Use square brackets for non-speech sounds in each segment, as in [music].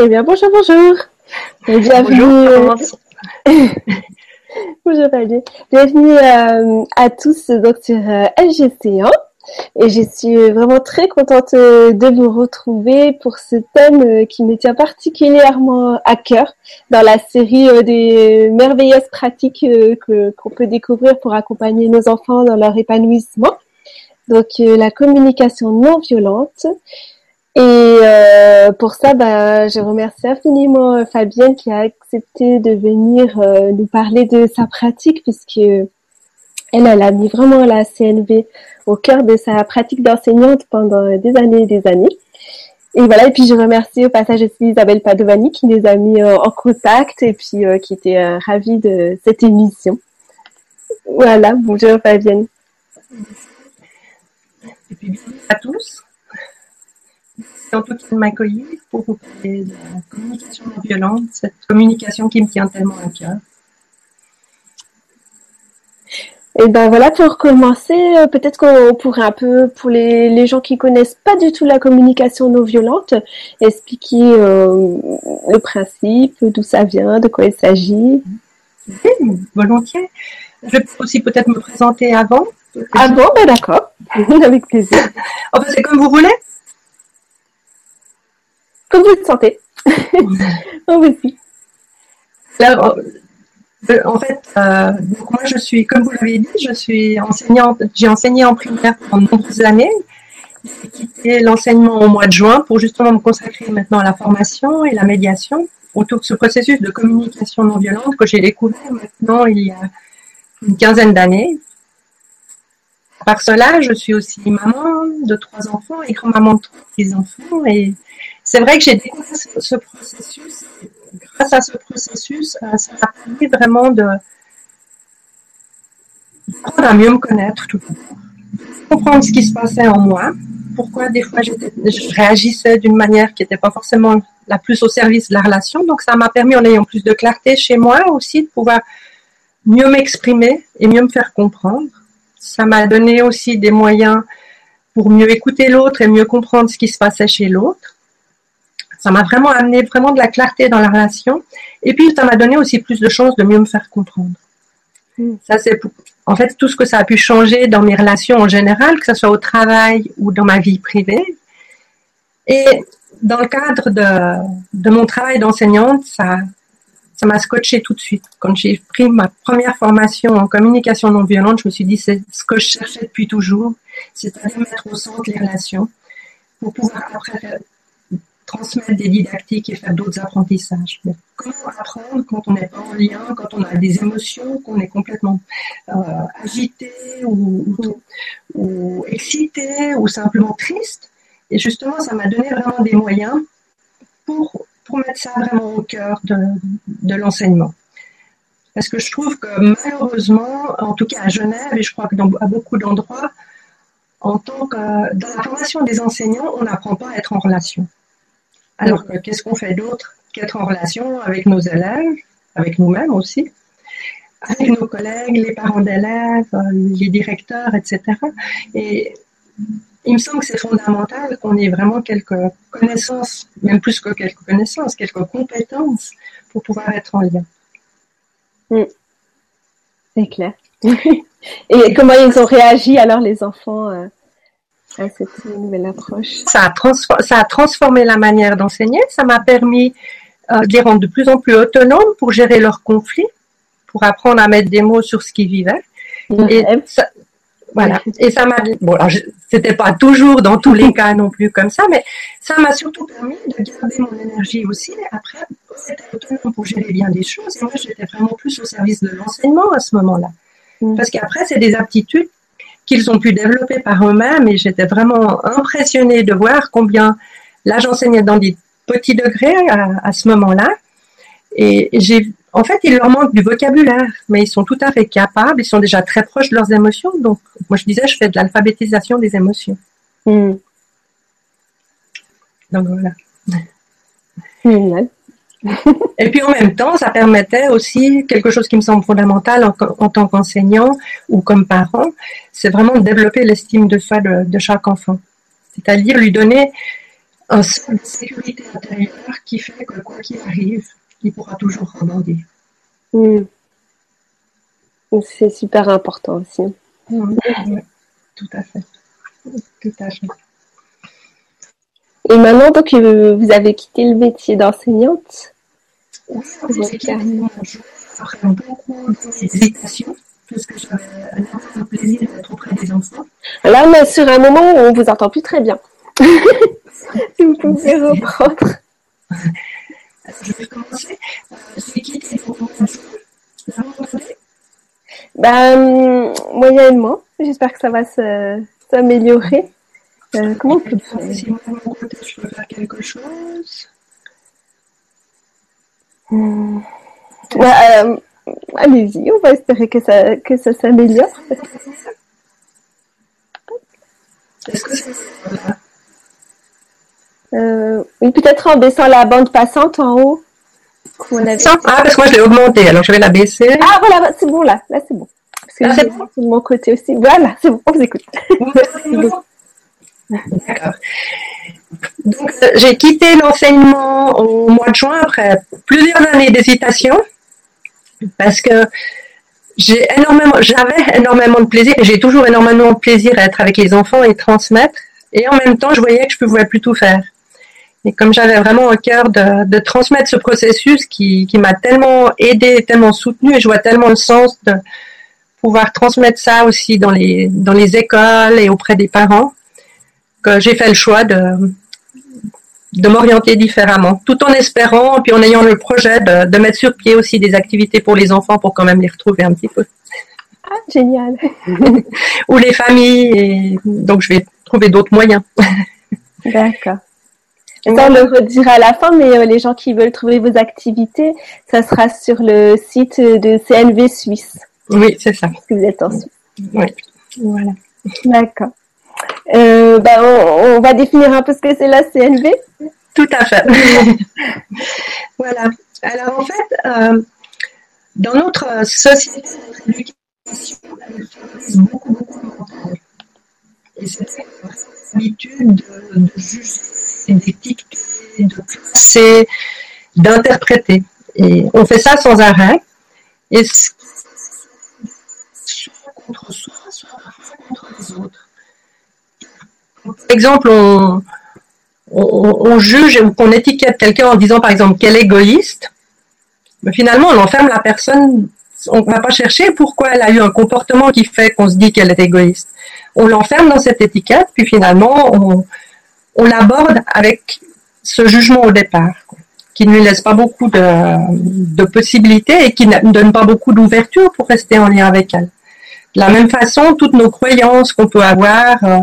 Eh bien, bonjour, bonjour. Bienvenue. Bonjour. [laughs] Bienvenue euh, à tous donc sur euh, LGC1. Et je suis vraiment très contente euh, de vous retrouver pour ce thème euh, qui me tient particulièrement à cœur dans la série des merveilleuses pratiques que qu'on peut découvrir pour accompagner nos enfants dans leur épanouissement. Donc la communication non violente. Et euh, pour ça, bah, je remercie infiniment euh, Fabienne qui a accepté de venir euh, nous parler de sa pratique puisque elle, elle a mis vraiment la CNV au cœur de sa pratique d'enseignante pendant des années et des années. Et voilà, et puis je remercie au passage aussi Isabelle Padovani qui nous a mis en contact et puis qui était ravie de cette émission. Voilà, bonjour Fabienne. Et puis à tous en tout cas de m'accueillir pour vous parler de la communication non violente, cette communication qui me tient tellement à cœur. Et ben voilà, pour commencer, euh, peut-être qu'on pourrait un peu, pour les, les, gens qui connaissent pas du tout la communication non violente, expliquer euh, le principe, d'où ça vient, de quoi il s'agit. Oui, volontiers. Je peux aussi peut-être me présenter avant. Ah bon, ben d'accord, [laughs] avec plaisir. [laughs] enfin, c'est comme vous voulez comme vous le sentez. [laughs] Moi aussi. Alors, euh, en fait, euh, moi je suis, comme vous l'avez dit, je suis enseignante. J'ai enseigné en primaire pendant nombreuses années. J'ai quitté l'enseignement au mois de juin pour justement me consacrer maintenant à la formation et la médiation autour de ce processus de communication non violente que j'ai découvert maintenant il y a une quinzaine d'années. Par cela, je suis aussi maman de trois enfants et grand-maman de trois petits-enfants et c'est vrai que j'ai découvert ce, processus. Grâce à ce processus, euh, ça m'a permis vraiment de à mieux me connaître tout comprendre ce qui se passait en moi, pourquoi des fois je réagissais d'une manière qui n'était pas forcément la plus au service de la relation. Donc ça m'a permis, en ayant plus de clarté chez moi aussi, de pouvoir mieux m'exprimer et mieux me faire comprendre. Ça m'a donné aussi des moyens pour mieux écouter l'autre et mieux comprendre ce qui se passait chez l'autre. Ça m'a vraiment amené vraiment de la clarté dans la relation. Et puis, ça m'a donné aussi plus de chances de mieux me faire comprendre. Hmm. Ça, c'est en fait tout ce que ça a pu changer dans mes relations en général, que ce soit au travail ou dans ma vie privée. Et dans le cadre de, de mon travail d'enseignante, ça, ça m'a scotché tout de suite. Quand j'ai pris ma première formation en communication non violente, je me suis dit c'est ce que je cherchais depuis toujours, c'est-à-dire mettre au centre les relations pour pouvoir après transmettre des didactiques et faire d'autres apprentissages. comment apprendre quand on n'est pas en lien, quand on a des émotions, qu'on est complètement euh, agité ou, excité ou simplement triste? Et justement, ça m'a donné vraiment des moyens pour, pour mettre ça vraiment au cœur de, de l'enseignement. Parce que je trouve que malheureusement, en tout cas à Genève, et je crois que dans, à beaucoup d'endroits, en tant que dans la formation des enseignants, on n'apprend pas à être en relation. Alors qu'est-ce qu'on fait d'autre qu'être en relation avec nos élèves, avec nous-mêmes aussi, avec nos collègues, les parents d'élèves, les directeurs, etc. Et il me semble que c'est fondamental qu'on ait vraiment quelques connaissances, même plus que quelques connaissances, quelques compétences pour pouvoir être en lien. Mm. C'est clair. [laughs] Et comment ils ont réagi alors les enfants euh, cette nouvelle approche ça a, ça a transformé la manière d'enseigner, ça m'a permis euh, de les rendre de plus en plus autonomes pour gérer leurs conflits, pour apprendre à mettre des mots sur ce qu'ils vivaient. Et ça, voilà. Et ça m'a, bon, alors c'était pas toujours dans tous les cas non plus comme ça, mais ça m'a surtout permis de garder mon énergie aussi. Après, c'était autonome pour gérer bien des choses. Et moi, j'étais vraiment plus au service de l'enseignement à ce moment-là. Mm. Parce qu'après, c'est des aptitudes qu'ils ont pu développer par eux-mêmes et j'étais vraiment impressionnée de voir combien là j'enseignais dans des petits degrés à, ce moment-là. Et j'ai en fait il leur manque du vocabulaire mais ils sont tout à fait capables ils sont déjà très proches de leurs émotions. Donc moi je disais je fais de l'alphabétisation des émotions. Hmm. donc voilà et puis en même temps, ça permettait aussi quelque chose qui me semble fondamental en, tant qu'enseignant ou comme parent, c'est vraiment de développer l'estime de soi de, chaque enfant. C'est-à-dire lui donner un sens de sécurité intérieure qui fait que quoi qu'il arrive, il pourra toujours rebondir. Hmm. C'est super important aussi. Tout à fait. Tout à fait. Et maintenant, donc, euh, vous avez quitté le métier d'enseignante Oui, j'ai quitté parce que j'avais un plaisir d'être auprès des enfants. Là, on est sur un moment où on vous entend plus très bien. si [laughs] vous pouvez reprendre. Je vais commencer. J'ai quitté pour ben, moyennement. J'espère que ça va s'améliorer. Euh, comment on peut faire Si moi, de mon côté, je peux faire quelque chose. Hmm. Euh, allez-y, on va espérer que ça, que ça s'améliore. Est-ce que c'est euh, Oui, peut-être en baissant la bande passante en haut. Ah, parce que moi je l'ai augmenté, alors je vais la baisser. Ah, voilà, c'est bon là, là c'est bon. Parce que ah, bon. de mon côté aussi. Voilà, c'est bon, on vous écoute. [laughs] D'accord. Donc, euh, j'ai quitté l'enseignement au mois de juin après plusieurs années d'hésitation parce que j'ai énormément, j'avais énormément de plaisir et j'ai toujours énormément de plaisir à être avec les enfants et transmettre. Et en même temps, je voyais que je pouvais plus tout faire. Et comme j'avais vraiment au cœur de, transmettre ce processus qui, qui m'a tellement aidé, tellement soutenu, et je vois tellement le sens de pouvoir transmettre ça aussi dans les, dans les écoles et auprès des parents, j'ai fait le choix de, de m'orienter différemment, tout en espérant, puis en ayant le projet de, de, mettre sur pied aussi des activités pour les enfants pour quand même les retrouver un petit peu. Ah, génial. [laughs] Ou les familles, et donc je vais trouver d'autres moyens. [laughs] D'accord. Ça, on le redira à la fin, mais euh, les gens qui veulent trouver vos activités, ça sera sur le site de CNV Suisse. Oui, c'est ça. Parce que vous êtes en Suisse. Oui, voilà. D'accord. Euh, bah, on, va définir un peu ce que c'est la CNV. Tout à fait. [laughs] voilà. Alors en fait, euh, dans notre société, l'éducation, elle beaucoup, beaucoup de Et c'est l'habitude de, de juger, d'étiqueter, de classer, d'interpréter. Et on fait ça sans arrêt. Et soit contre soi, soit contre les autres par exemple, on, juge ou qu'on étiquette quelqu'un en disant par exemple qu'elle est égoïste, finalement on enferme la personne, on ne va pas chercher pourquoi elle a eu un comportement qui fait qu'on se dit qu'elle est égoïste. On l'enferme dans cette étiquette, puis finalement on, l'aborde avec ce jugement au départ, qui ne lui laisse pas beaucoup de, possibilités et qui ne donne pas beaucoup d'ouverture pour rester en lien avec elle. De la même façon, toutes nos croyances qu'on peut avoir, euh,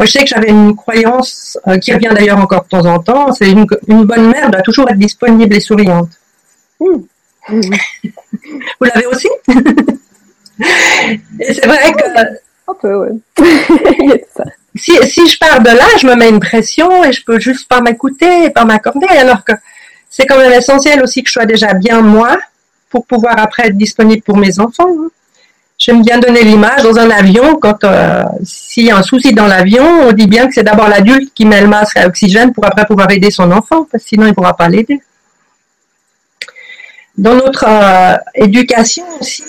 moi, je sais que j'avais une croyance euh, qui revient d'ailleurs encore de temps en temps, c'est une, bonne mère doit toujours être disponible et souriante. Hmm. [laughs] Vous l'avez aussi? [laughs] Et c'est vrai que... Un peu, ouais. [laughs] si, si je pars de là, je me mets une pression et je peux juste pas m'écouter et pas m'accorder, alors que c'est quand même essentiel aussi que je sois déjà bien moi pour pouvoir après être disponible pour mes enfants. Hein. J'aime bien donner l'image dans un avion, quand euh, s'il y a un souci dans l'avion, on dit bien que c'est d'abord l'adulte qui met le masque à oxygène pour après pouvoir aider son enfant, parce que sinon il ne pourra pas l'aider. Dans notre euh, éducation aussi,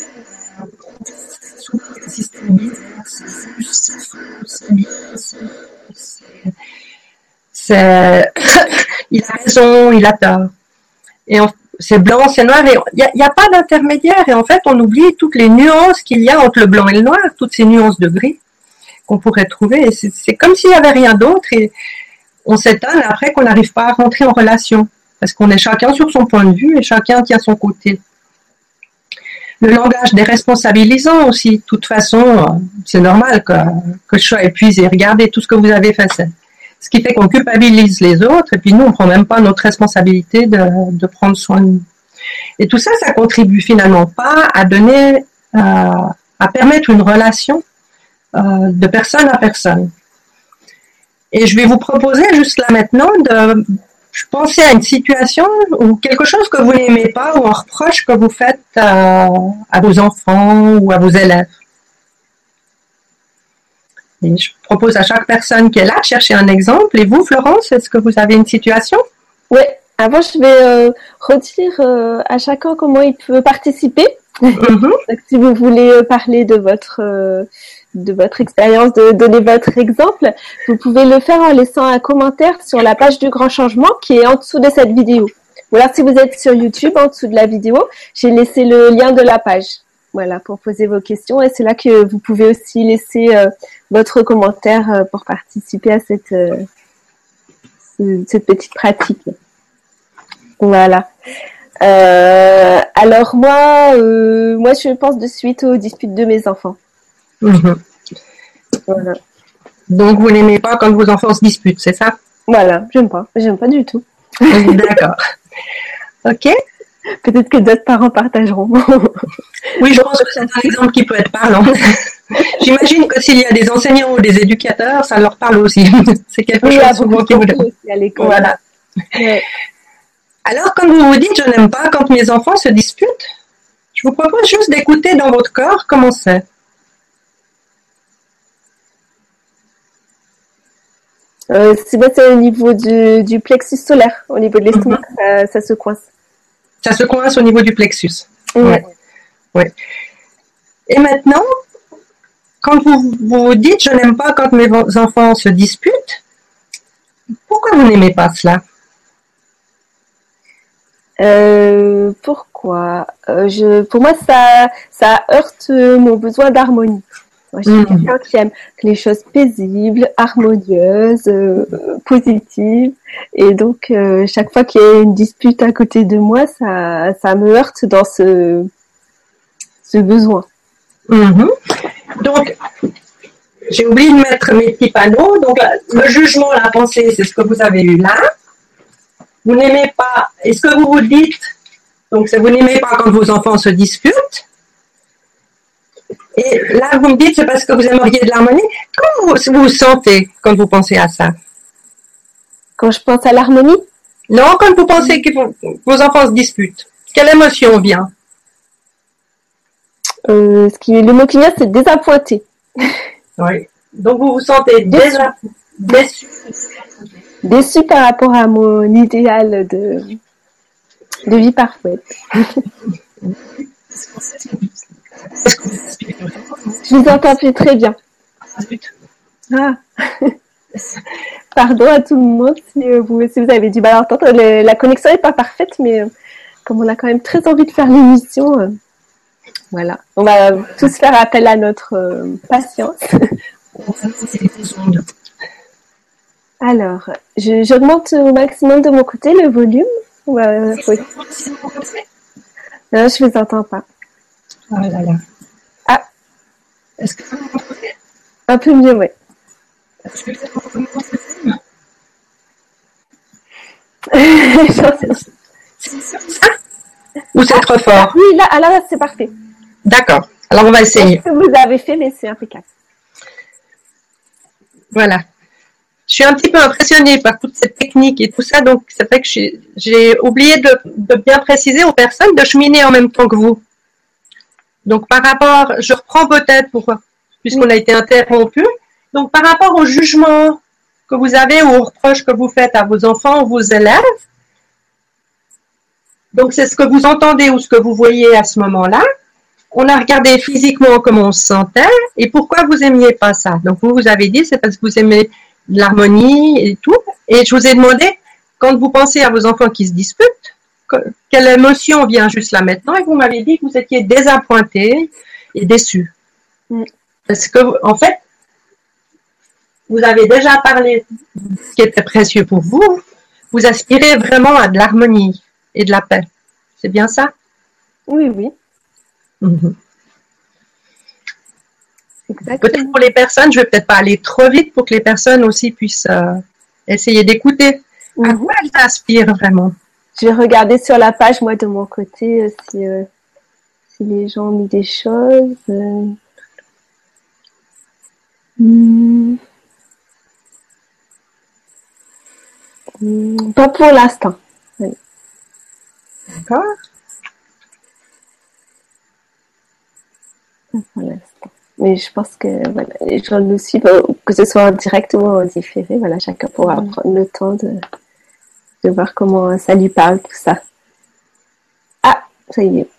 c'est [coughs] il a raison, il a tort. Et en, c'est blanc, c'est noir, et il n'y a, pas d'intermédiaire. Et en fait, on oublie toutes les nuances qu'il y a entre le blanc et le noir, toutes ces nuances de gris qu'on pourrait trouver. C'est comme s'il n'y avait rien d'autre, et on s'étonne après qu'on n'arrive pas à rentrer en relation, parce qu'on est chacun sur son point de vue et chacun tient son côté. Le langage déresponsabilisant aussi. De toute façon, c'est normal que, je sois épuisé. Regardez tout ce que vous avez fait ce qui fait qu'on culpabilise les autres et puis nous, on prend même pas notre responsabilité de, prendre soin de nous. Et tout ça, ça contribue finalement pas à donner, euh, à permettre une relation euh, de personne à personne. Et je vais vous proposer juste là maintenant de penser à une situation ou quelque chose que vous n'aimez pas ou un reproche que vous faites à, à vos enfants ou à vos élèves. Et je propose à chaque personne qui est là de chercher un exemple. Et vous, Florence, est-ce que vous avez une situation? Oui. Avant, je vais euh, redire euh, à chacun comment il peut participer. [laughs] Mhm. si vous voulez parler de votre de votre expérience, de donner votre exemple, vous pouvez le faire en laissant un commentaire sur la page du Grand Changement qui est en dessous de cette vidéo. Ou alors si vous êtes sur YouTube, en dessous de la vidéo, j'ai laissé le lien de la page. Voilà, pour poser vos questions. Et c'est là que vous pouvez aussi laisser euh, votre commentaire euh, pour participer à cette, euh, cette petite pratique. Voilà. alors moi, moi je pense de suite aux disputes de mes enfants. Mhm. Voilà. Donc vous n'aimez pas quand vos enfants se disputent, c'est ça? Voilà, j'aime pas, j'aime pas du tout. [laughs] D'accord. Ok Peut-être que d'autres parents partageront. oui, je pense que c'est un exemple qui peut être parlant. [laughs] J'imagine que s'il y a des enseignants ou des éducateurs, ça leur parle aussi. [laughs] c'est quelque chose souvent qui vous Voilà. Alors, quand vous vous dites je n'aime pas quand mes enfants se disputent, je vous propose juste d'écouter dans votre corps comment c'est. Euh, c'est au niveau du, plexus solaire, au niveau de l'estomac, mhm. ça, se coince. Ça se coince au niveau du plexus. Ouais. ouais. Et maintenant, quand vous vous dites je n'aime pas quand mes enfants se disputent, pourquoi vous n'aimez pas cela? Euh, Pourquoi? Euh, je, Pour moi, ça, ça heurte mon besoin d'harmonie. Moi, je suis mm. quelqu'un qui aime les choses paisibles, harmonieuses, euh, positives. Et donc, euh, chaque fois qu'il y a une dispute à côté de moi, ça, ça me heurte dans ce, ce besoin. Mm-hmm. Donc, j'ai oublié de mettre mes petits panneaux. Donc, le jugement, la pensée, c'est ce que vous avez eu là. Vous n'aimez pas. Est-ce que vous vous dites donc, vous n'aimez pas quand vos enfants se disputent? Et là, vous me dites, c'est parce que vous aimeriez de l'harmonie. Comment vous vous sentez quand vous pensez à ça? Quand je pense à l'harmonie? Non, quand vous pensez que vos enfants se disputent. Quelle émotion vient? Euh, ce qui, Le mot qui vient, c'est désappointé. [laughs] Oui. Donc vous vous sentez déçu. déçu. par rapport à mon idéal de, de vie parfaite. [laughs] [laughs] Je vous entends plus très bien. Ah. [laughs] Pardon à tout le monde si euh, vous, si vous avez du mal à entendre. la connexion n'est pas parfaite, mais euh, comme on a quand même très envie de faire l'émission, euh, voilà. On va tous faire appel à notre patience. [laughs] Alors, j'augmente au maximum de mon côté le volume. Non, je vous entends pas. Ah là là. Ah. Est-ce que vous m'entendez? Un peu mieux, oui. Est-ce que vous ça [laughs] Ou c'est trop fort? Oui, là, ah, là, c'est parfait. D'accord. Alors, on va essayer. Ce que vous avez fait, mais c'est impeccable. Voilà. Je suis un petit peu impressionnée par toute cette technique et tout ça, donc ça fait que j'ai oublié de, de, bien préciser aux personnes de cheminer en même temps que vous. Donc par rapport, je reprends peut-être pour puisqu'on a été interrompu. Donc par rapport au jugement que vous avez ou aux reproches que vous faites à vos enfants ou vos élèves, donc c'est ce que vous entendez ou ce que vous voyez à ce moment-là. On a regardé physiquement comment on se sentait et pourquoi vous aimiez pas ça. Donc vous vous avez dit c'est parce que vous aimez l'harmonie et tout. Et je vous ai demandé quand vous pensez à vos enfants qui se disputent, quelle émotion vient juste là maintenant Et vous m'avez dit que vous étiez désappointé et déçu. Mm. Parce que, en fait, vous avez déjà parlé de ce qui était précieux pour vous. Vous aspirez vraiment à de l'harmonie et de la paix. C'est bien ça? Oui, oui. Mm-hmm. Peut-être pour les personnes, je vais peut-être pas aller trop vite pour que les personnes aussi puissent euh, essayer d'écouter. À mm-hmm. quoi elles aspirent vraiment? Je vais regarder sur la page, moi, de mon côté, euh, si, euh, si les gens ont mis des choses. Euh. Hmm. Hmm, pas pour l'instant. D'accord. Pas pour l'instant. Mais je pense que voilà, les gens nous suivent, que ce soit directement ou différé, voilà, chacun pourra mm. prendre le temps de, de voir comment ça lui parle, tout ça. Ah, ça y est.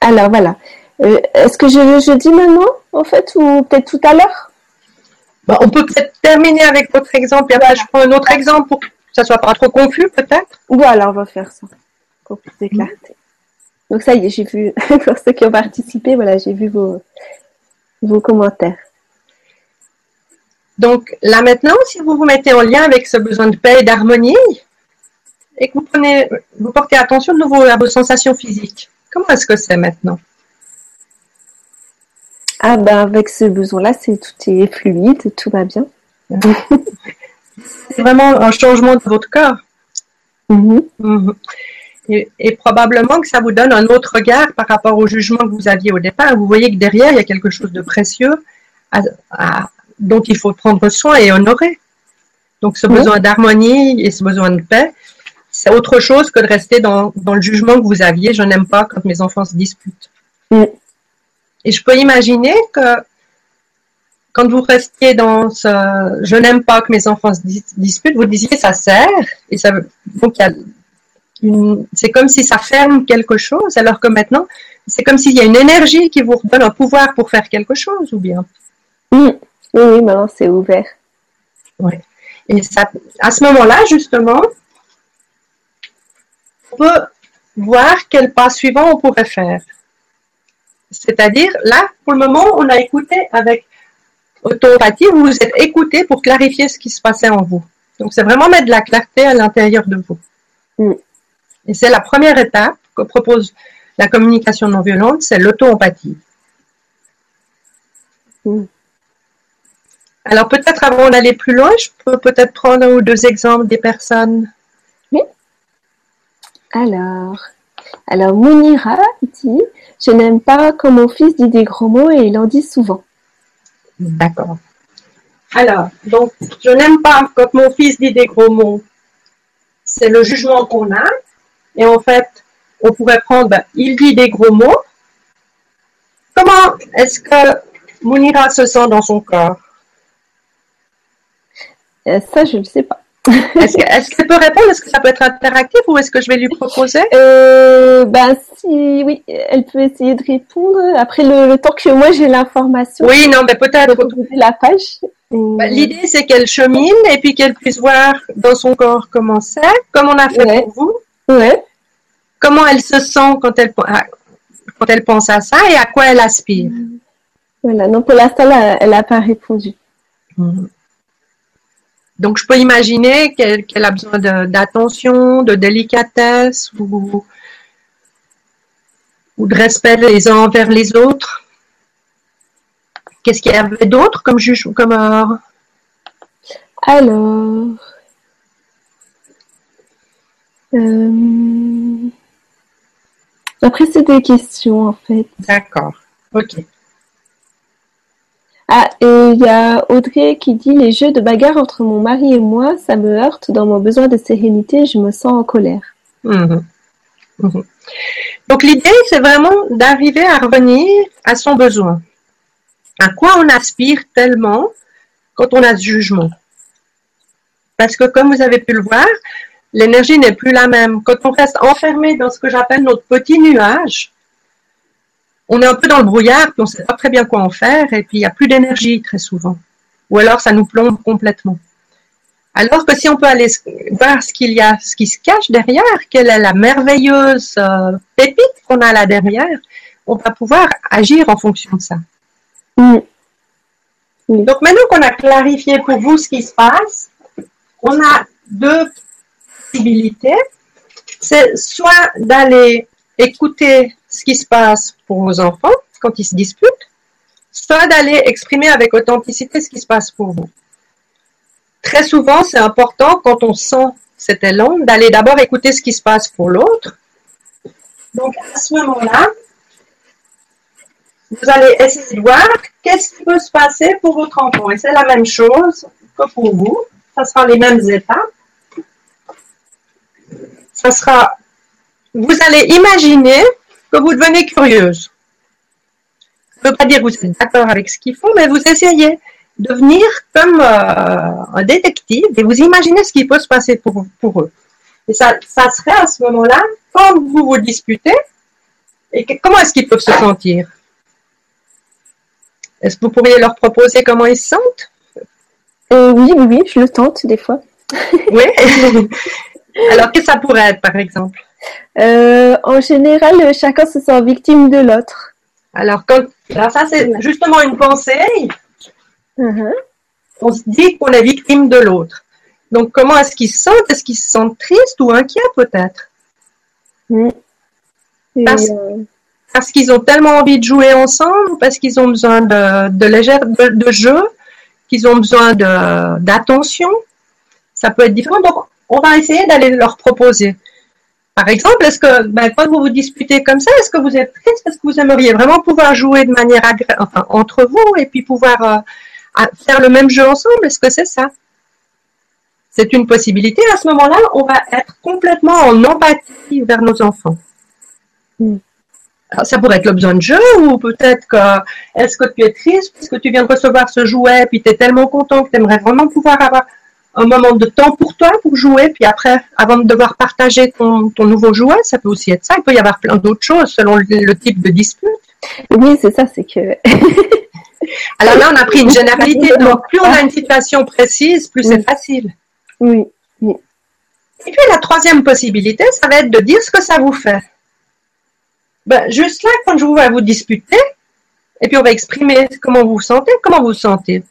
Alors voilà. Euh, est-ce que je, je dis maintenant, en fait, ou peut-être tout à l'heure? Bah, On peut peut-être terminer avec votre exemple, et après je prends un autre exemple pour que ça soit pas trop confus, peut-être? Voilà, on va faire ça, pour plus de clarté. Donc ça y est, j'ai vu, [laughs] pour ceux qui ont participé, voilà, j'ai vu vos, vos commentaires. Donc là maintenant, si vous vous mettez en lien avec ce besoin de paix et d'harmonie, et que vous prenez, vous portez attention de nouveau à vos sensations physiques, comment est-ce que c'est maintenant Ah ben avec ce besoin-là, c'est tout est fluide, tout va bien. c'est vraiment un changement de votre corps. Mm-hmm. Mm-hmm. Et, probablement que ça vous donne un autre regard par rapport au jugement que vous aviez au départ. Vous voyez que derrière, il y a quelque chose de précieux dont il faut prendre soin et honorer. Donc ce besoin d'harmonie et ce besoin de paix, c'est autre chose que de rester dans, le jugement que vous aviez. Je n'aime pas quand mes enfants se disputent. Et je peux imaginer que quand vous restiez dans ce je n'aime pas que mes enfants se disputent, vous disiez ça sert et ça donc il y a c'est comme si ça ferme quelque chose, alors que maintenant, c'est comme s'il y a une énergie qui vous donne un pouvoir pour faire quelque chose, ou bien? Oui, oui, maintenant c'est ouvert. Oui. Et ça, à ce moment-là, justement, peut voir quel pas suivant on pourrait faire. C'est-à-dire, là, pour le moment, on a écouté avec autopathie, vous vous êtes écouté pour clarifier ce qui se passait en vous. Donc, c'est vraiment mettre de la clarté à l'intérieur de vous. Mm. Et c'est la première étape que propose la communication non violente, c'est l'auto-empathie. Hmm. Alors peut-être avant d'aller plus loin, je peux peut-être prendre un ou deux exemples des personnes. Alors, alors Mounira dit, je n'aime pas quand mon fils dit des gros mots et il en dit souvent. D'accord. Alors, donc, je n'aime pas quand mon fils dit des gros mots. C'est le jugement qu'on a. Et en fait, on pourrait prendre, ben, il dit des gros mots. Comment est-ce que Mounira se sent dans son corps? Euh, Ça, je ne sais pas. Est-ce qu'elle peut répondre? Est-ce que ça peut être interactif ou est-ce que je vais lui proposer? Euh, Ben si, oui, elle peut essayer de répondre. Après le, temps que moi j'ai l'information. Oui, non, mais peut-être. La page. Ben, l'idée c'est qu'elle chemine et puis qu'elle puisse voir dans son corps comment c'est, comme on a fait pour vous. Ouais. Comment elle se sent quand elle, quand elle pense à ça et à quoi elle aspire. Voilà, non, pour l'instant, elle n'a pas répondu. Mhm. Donc, je peux imaginer qu'elle a besoin d'attention, de, délicatesse ou, ou de respect les uns envers les autres. Qu'est-ce qu'il y avait d'autre comme juge comme euh, Alors, euh, après, c'est des questions, en fait. D'accord. Ok. Ah, et il y a Audrey qui dit les jeux de bagarre entre mon mari et moi, ça me heurte dans mon besoin de sérénité, je me sens en colère. Mhm. Mhm. Donc l'idée, c'est vraiment d'arriver à revenir à son besoin. À quoi on aspire tellement quand on a ce jugement? Parce que comme vous avez pu le voir, l'énergie n'est plus la même. Quand on reste enfermé dans ce que j'appelle notre petit nuage, on est un peu dans le brouillard, puis on ne sait pas très bien quoi en faire, et puis il n'y a plus d'énergie très souvent. Ou alors ça nous plombe complètement. Alors que si on peut aller voir ce qu'il y a, ce qui se cache derrière, quelle est la merveilleuse euh, pépite qu'on a là derrière, on va pouvoir agir en fonction de ça. Mm. Donc maintenant qu'on a clarifié pour vous ce qui se passe, on a deux c'est soit d'aller écouter ce qui se passe pour vos enfants quand ils se disputent, soit d'aller exprimer avec authenticité ce qui se passe pour vous. Très souvent, c'est important quand on sent cet élan d'aller d'abord écouter ce qui se passe pour l'autre. Donc à ce moment-là, vous allez essayer de voir qu'est-ce qui peut se passer pour votre enfant. Et c'est la même chose que pour vous. Ça sera les mêmes étapes ça sera, vous allez imaginer que vous devenez curieuse. ne veut pas dire que vous êtes d'accord avec ce qu'ils font, mais vous essayez de venir comme euh, un détective et vous imaginez ce qui peut se passer pour, pour eux. Et ça, ça serait à ce moment-là, quand vous vous disputez, et comment est-ce qu'ils peuvent se sentir? Est-ce que vous pourriez leur proposer comment ils se sentent? Euh, Oui, oui, je le tente des fois. oui [laughs] Alors, qu'est-ce que ça pourrait être, par exemple? Euh, En général, chacun se sent victime de l'autre. Alors, quand, alors ça, c'est justement une pensée. Uh-huh. On se dit qu'on est victime de l'autre. Donc, comment est-ce qu'ils se sentent? Est-ce qu'ils se sentent tristes ou inquiets, peut-être? Mm. euh, Parce, qu'ils ont tellement envie de jouer ensemble, parce qu'ils ont besoin de, de, légère, de, de jeu, qu'ils ont besoin d'attention? Ça peut être différent. Donc, on va essayer d'aller leur proposer. Par exemple, est-ce que ben, quand vous vous disputez comme ça, est-ce que vous êtes triste? Parce que vous aimeriez vraiment pouvoir jouer de manière agréable, enfin, entre vous et puis pouvoir euh, faire le même jeu ensemble? Est-ce que c'est ça? C'est une possibilité. À ce moment-là, on va être complètement en empathie vers nos enfants. Hmm. ça pourrait être le besoin de jeu ou peut-être que est-ce que tu es triste? Parce que tu viens de recevoir ce jouet puis tu es tellement content que tu aimerais vraiment pouvoir avoir un moment de temps pour toi pour jouer, puis après, avant de devoir partager ton, ton nouveau jouet, ça peut aussi être ça. Il peut y avoir plein d'autres choses selon le, type de dispute. Oui, c'est ça, c'est que. [laughs] Alors là, on a pris une généralité. Donc, plus on a une situation précise, plus c'est facile. Oui. oui. Et puis, la troisième possibilité, ça va être de dire ce que ça vous fait. Ben, juste là, quand je vous vois vous disputer, et puis on va exprimer comment vous vous sentez, comment vous vous sentez.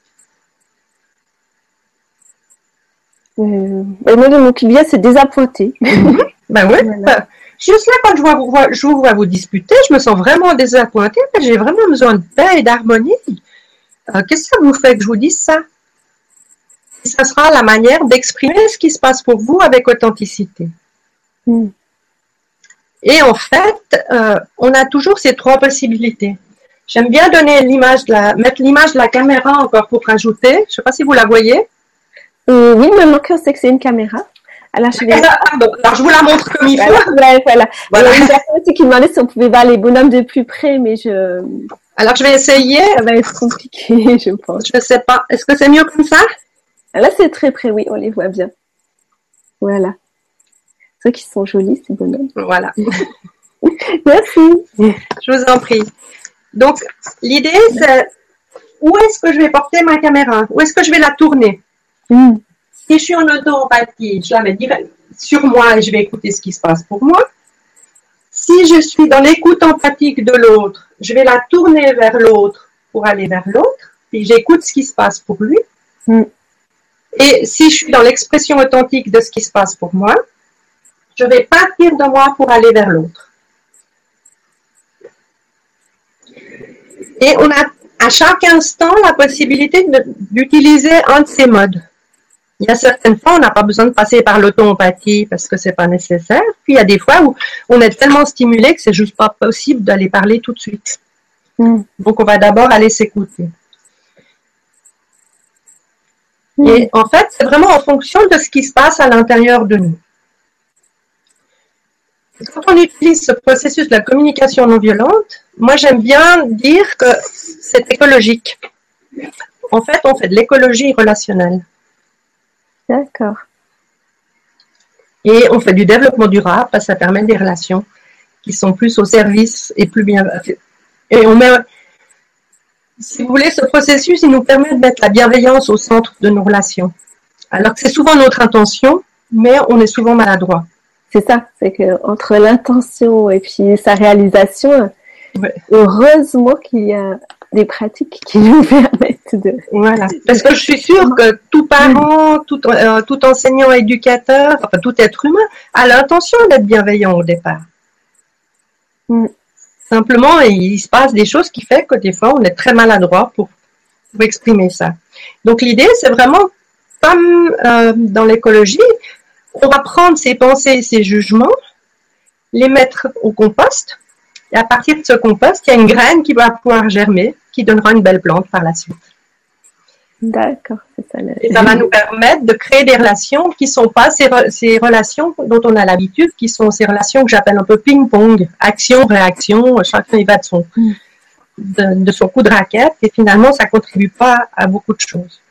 Euh, moi, de mon client, c'est désappointé. [laughs] ben oui. Juste là, quand je, vois, je vous vois vous disputer, je me sens vraiment désappointée. J'ai vraiment besoin de paix et d'harmonie. Euh, qu'est-ce que ça vous fait que je vous dise ça? Ça sera la manière d'exprimer ce qui se passe pour vous avec authenticité. Hmm. Et en fait, euh, on a toujours ces trois possibilités. J'aime bien donner l'image de la, mettre l'image de la caméra encore pour rajouter. Je ne sais pas si vous la voyez. Euh, oui, maintenant que c'est que c'est une caméra. Alors je, vais... Alors, je vous la montre comme il faut. Voilà, voilà. voilà. Il y a une personne qui demandait si on pouvait voir les bonhommes de plus près, mais je. Alors, je vais essayer. Ça va être compliqué, [laughs] je pense. Je ne sais pas. Est-ce que c'est mieux comme ça? Là, c'est très près, oui, on les voit bien. Voilà. Ceux qui sont jolis, ces bonhommes. Voilà. [laughs] Merci. Je vous en prie. Donc, l'idée, c'est où est-ce que je vais porter ma caméra? Où est-ce que je vais la tourner? Hmm. Si je suis en auto-empathie, je la mets sur moi et je vais écouter ce qui se passe pour moi. Si je suis dans l'écoute empathique de l'autre, je vais la tourner vers l'autre pour aller vers l'autre, puis j'écoute ce qui se passe pour lui. Hmm. Et si je suis dans l'expression authentique de ce qui se passe pour moi, je vais partir de moi pour aller vers l'autre. Et on a à chaque instant la possibilité d'utiliser un de ces modes. Il y a certaines fois, on n'a pas besoin de passer par l'auto-empathie parce que c'est pas nécessaire. Puis il y a des fois où on est tellement stimulé que c'est juste pas possible d'aller parler tout de suite. Hmm. Donc on va d'abord aller s'écouter. Hmm. Et en fait, c'est vraiment en fonction de ce qui se passe à l'intérieur de nous. Quand on utilise ce processus de la communication non violente, moi j'aime bien dire que c'est écologique. En fait, on fait de l'écologie relationnelle. D'accord. Et on fait du développement durable parce que ça permet des relations qui sont plus au service et plus bien. Et on met, si vous voulez, ce processus, il nous permet de mettre la bienveillance au centre de nos relations. Alors que c'est souvent notre intention, mais on est souvent maladroit. C'est ça, c'est que entre l'intention et puis sa réalisation, heureusement qu'il y a des pratiques qui nous [laughs] permettent de. Voilà. Parce que je suis sûre que tout parent, tout, euh, tout enseignant, éducateur, enfin tout être humain, a l'intention d'être bienveillant au départ. Mm. Simplement, il se passe des choses qui font que des fois, on est très maladroit pour, pour exprimer ça. Donc l'idée, c'est vraiment comme euh, dans l'écologie, on va prendre ses pensées et ses jugements, les mettre au compost, et à partir de ce compost, il y a une graine qui va pouvoir germer, qui donnera une belle plante par la suite. D'accord, c'est ça. Et ça va nous permettre de créer des relations qui ne sont pas ces, ces, relations dont on a l'habitude, qui sont ces relations que j'appelle un peu ping-pong, action-réaction, chacun y va de son. Mm. de, son coup de raquette et finalement, ça contribue pas à beaucoup de choses.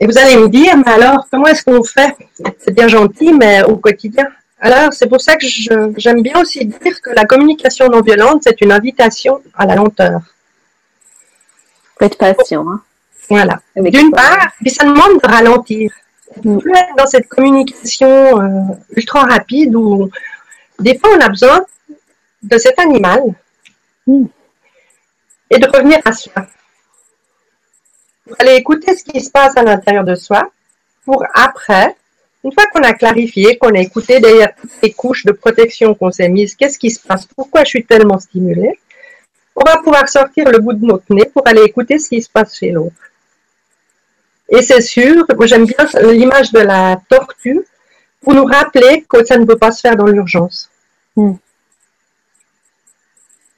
Et vous allez me dire, mais alors, comment est-ce qu'on fait? C'est bien gentil, mais au quotidien. Alors, c'est pour ça que j'aime bien aussi dire que la communication non violente, c'est une invitation à la lenteur. Faut être patient. Hein. Voilà. D'une part, puis ça demande de ralentir. Mm. Plus être dans cette communication euh, ultra rapide où des fois on a besoin de cet animal mm. et de revenir à soi. Vous allez écouter ce qui se passe à l'intérieur de soi pour après, une fois qu'on a clarifié, qu'on a écouté derrière toutes les couches de protection qu'on s'est mises, qu'est-ce qui se passe, pourquoi je suis tellement stimulée, on va pouvoir sortir le bout de notre nez pour aller écouter ce qui se passe chez l'autre. Et c'est sûr, j'aime bien l'image de la tortue pour nous rappeler que ça ne peut pas se faire dans l'urgence. Hmm.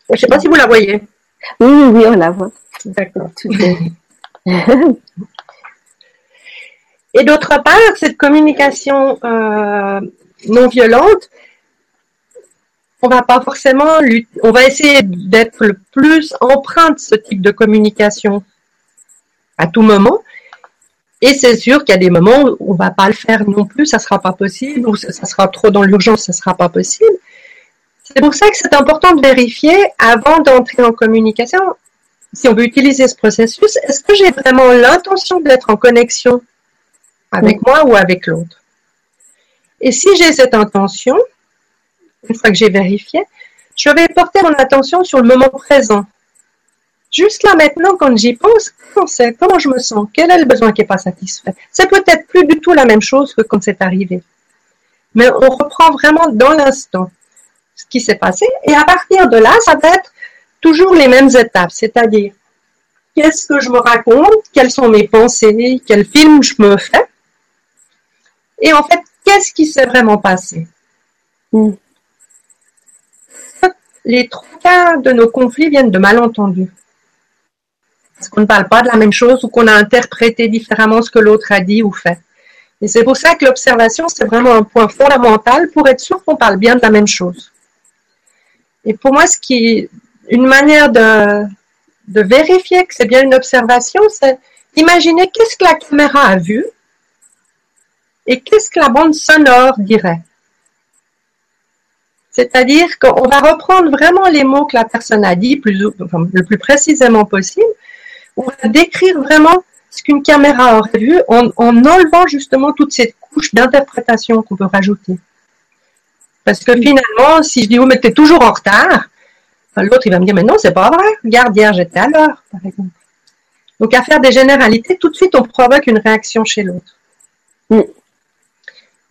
Je ne sais pas si vous la voyez. Oui, oui, oui, on la voit. D'accord. [laughs] Et d'autre part, cette communication euh, non violente, on va pas forcément on va essayer d'être le plus empreint de ce type de communication à tout moment. Et c'est sûr qu'il y a des moments où on va pas le faire non plus, ça sera pas possible, ou ça sera trop dans l'urgence, ça sera pas possible. C'est pour ça que c'est important de vérifier avant d'entrer en communication, si on veut utiliser ce processus, est-ce que j'ai vraiment l'intention d'être en connexion avec moi ou avec l'autre Et si j'ai cette intention, une fois que j'ai vérifié, je vais porter mon attention sur le moment présent. Juste là maintenant, quand j'y pense, comment je me sens Quel est le besoin qui n'est pas satisfait C'est peut-être plus du tout la même chose que quand c'est arrivé. Mais on reprend vraiment dans l'instant ce qui s'est passé. Et à partir de là, ça va être toujours les mêmes étapes. C'est-à-dire, qu'est-ce que je me raconte? Quelles sont mes pensées? Quel film je me fais? Et en fait, qu'est-ce qui s'est vraiment passé hmm [laughs] les trois quarts de nos conflits viennent de malentendus. Parce qu'on ne parle pas de la même chose ou qu'on a interprété différemment ce que l'autre a dit ou fait. Et c'est pour ça que l'observation, c'est vraiment un point fondamental pour être sûr qu'on parle bien de la même chose. Et pour moi, ce qui est une manière de, de vérifier que c'est bien une observation, c'est imaginer qu'est-ce que la caméra a vu et qu'est-ce que la bande sonore dirait? C'est-à-dire qu'on va reprendre vraiment les mots que la personne a dit le plus précisément possible. On va décrire vraiment ce qu'une caméra aurait vu en, enlevant justement toute cette couche d'interprétation qu'on peut rajouter. Parce que finalement, si je dis, oh, mais tu es toujours en retard, l'autre, il va me dire, mais non, c'est pas vrai. Regarde, hier, j'étais à l'heure, par exemple. Donc, à faire des généralités, tout de suite, on provoque une réaction chez l'autre. Mm.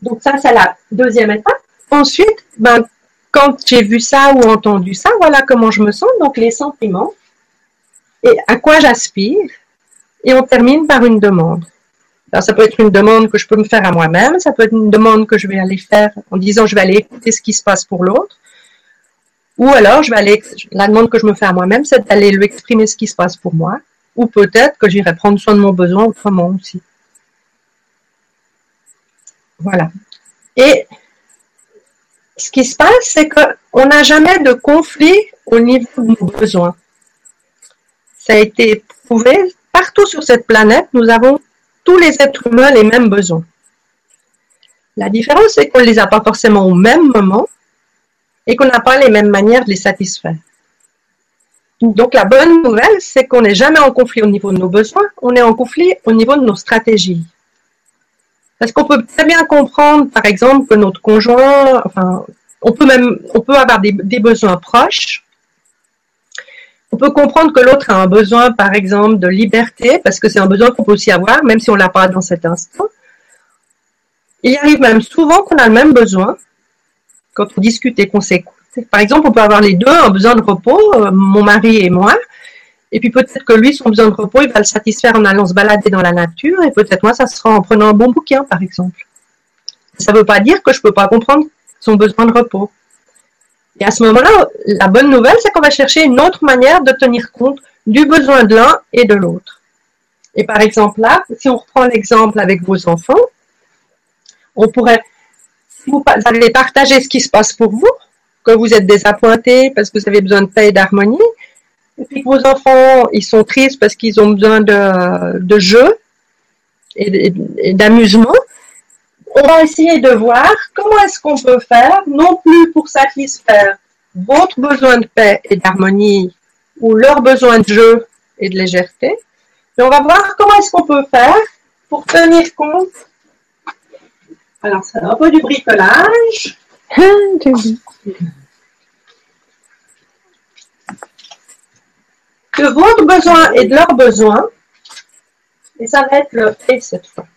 Donc, ça, c'est la deuxième étape. Ensuite, ben, quand j'ai vu ça ou entendu ça, voilà comment je me sens, donc les sentiments, et à quoi j'aspire, et on termine par une demande. Alors, ça peut être une demande que je peux me faire à moi-même, ça peut être une demande que je vais aller faire en disant je vais aller écouter ce qui se passe pour l'autre, ou alors je vais aller, la demande que je me fais à moi-même, c'est d'aller lui exprimer ce qui se passe pour moi, ou peut-être que j'irai prendre soin de mon besoin autrement aussi. Voilà. Et ce qui se passe, c'est qu'on n'a jamais de conflit au niveau de nos besoins. Ça a été prouvé partout sur cette planète, nous avons tous les êtres humains les mêmes besoins. La différence, c'est qu'on ne les a pas forcément au même moment et qu'on n'a pas les mêmes manières de les satisfaire. Donc la bonne nouvelle, c'est qu'on n'est jamais en conflit au niveau de nos besoins, on est en conflit au niveau de nos stratégies. Parce qu'on peut très bien comprendre, par exemple, que notre conjoint, enfin, on peut même, on peut avoir des, besoins proches. On peut comprendre que l'autre a un besoin, par exemple, de liberté, parce que c'est un besoin qu'on peut aussi avoir, même si on l'a pas dans cet instant. Il arrive même souvent qu'on a le même besoin quand on discute et qu'on s'écoute. Par exemple, on peut avoir les deux, un besoin de repos, euh, mon mari et moi, et puis peut-être que lui, son besoin de repos, il va le satisfaire en allant se balader dans la nature. Et peut-être moi, ça sera en prenant un bon bouquin, par exemple. Ça ne veut pas dire que je ne peux pas comprendre son besoin de repos. Et à ce moment-là, la bonne nouvelle, c'est qu'on va chercher une autre manière de tenir compte du besoin de l'un et de l'autre. Et par exemple là, si on reprend l'exemple avec vos enfants, on pourrait, si vous allez partager ce qui se passe pour vous, que vous êtes désappointé parce que vous avez besoin de paix et d'harmonie, vos enfants, ils sont tristes parce qu'ils ont besoin de, de jeu et d'amusement, on va essayer de voir comment est-ce qu'on peut faire, non plus pour satisfaire votre besoin de paix et d'harmonie ou leur besoin de jeu et de légèreté, mais on va voir comment est-ce qu'on peut faire pour tenir compte. Alors, c'est un peu du bricolage. De votre besoin et de leurs besoins. Et ça va être le fait cette fois.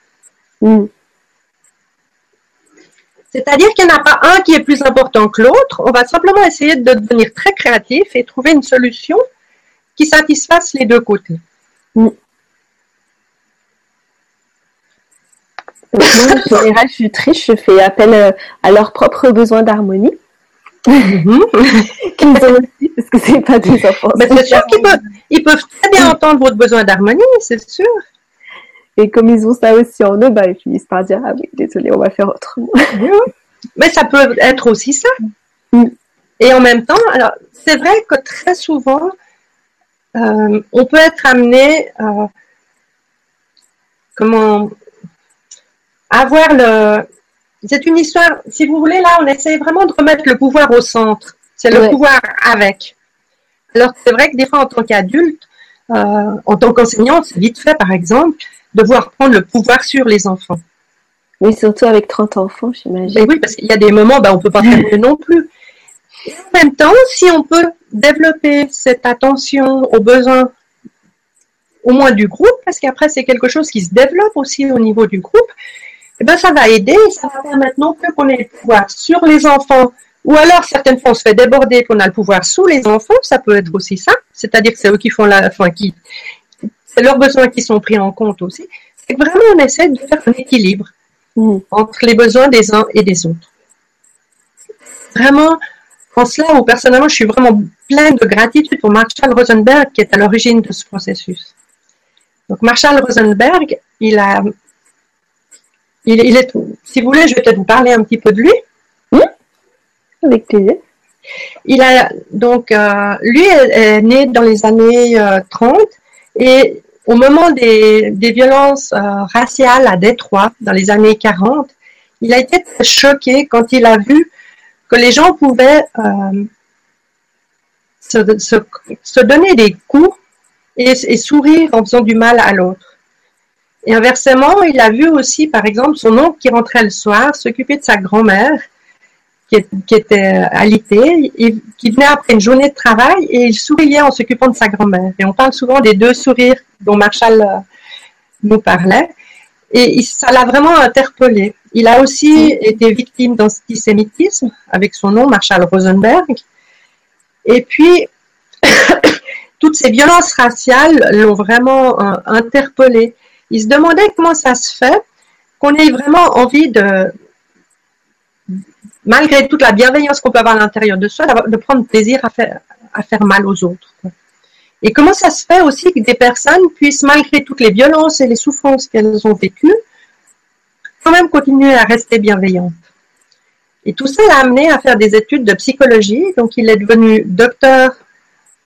Mm. C'est-à-dire qu'il n'y en a pas un qui est plus important que l'autre. On va simplement essayer de devenir très créatif et trouver une solution qui satisfasse les deux côtés. Mm. [laughs] Moi, en général, je suis triste, je fais appel euh, à leurs propres besoins d'harmonie. [laughs] Qu'ils ont aussi, parce que c'est pas des enfants. Mais c'est sûr qu'ils peuvent, ils peuvent très bien entendre votre besoin d'harmonie, c'est sûr. Et comme ils ont ça aussi en eux, bah, ils finissent par dire Ah oui, désolé, on va faire autrement. Mais ça peut être aussi ça. Mm. Et en même temps, alors c'est vrai que très souvent, euh, on peut être amené à comment avoir le. C'est une histoire, si vous voulez, là, on essaye vraiment de remettre le pouvoir au centre. C'est le pouvoir avec. Alors, c'est vrai que des fois, en tant qu'adulte, euh, en tant qu'enseignant, c'est vite fait, par exemple, devoir prendre le pouvoir sur les enfants. Oui, surtout avec 30 enfants, j'imagine. oui, parce qu'il y a des moments, ben, on peut pas faire mieux non plus. Et en même temps, si on peut développer cette attention aux besoins, au moins du groupe, parce qu'après c'est quelque chose qui se développe aussi au niveau du groupe, eh ben ça va aider, ça va permettre non plus qu'on ait le pouvoir sur les enfants, ou alors certaines fois on se fait déborder qu'on a le pouvoir sous les enfants, ça peut être aussi ça, c'est-à-dire que c'est eux qui font la, enfin qui, c'est leurs besoins qui sont pris en compte aussi. C'est que vraiment on essaie de faire un équilibre mm. entre les besoins des uns et des autres. Vraiment, en cela où personnellement je suis vraiment pleine de gratitude pour Marshall Rosenberg qui est à l'origine de ce processus. Donc Marshall Rosenberg, il a, il, est, si vous voulez, je vais peut-être vous parler un petit peu de lui. Oui, avec plaisir. Il a donc, euh, lui est, né dans les années 30 euh, et au moment des, violences euh, raciales à Détroit, dans les années 40, il a été choqué quand il a vu que les gens pouvaient euh, se, donner des coups et, sourire en faisant du mal à l'autre. Et inversement, il a vu aussi, par exemple, son oncle qui rentrait le soir s'occuper de sa grand-mère qui, était alité, et qui venait après une journée de travail et il souriait en s'occupant de sa grand-mère. Et on parle souvent des deux sourires dont Marshall euh, nous parlait. Et ça l'a vraiment interpellé. Il a aussi été victime d'antisémitisme avec son nom, Marshall Rosenberg. Et puis, [coughs] toutes ces violences raciales l'ont vraiment euh, interpellé. Il se demandait comment ça se fait qu'on ait vraiment envie de, malgré toute la bienveillance qu'on peut avoir à l'intérieur de soi, de prendre plaisir à faire, mal aux autres. Et comment ça se fait aussi que des personnes puissent, malgré toutes les violences et les souffrances qu'elles ont vécues, quand même continuer à rester bienveillantes. Et tout ça l'a amené à faire des études de psychologie. Donc, il est devenu docteur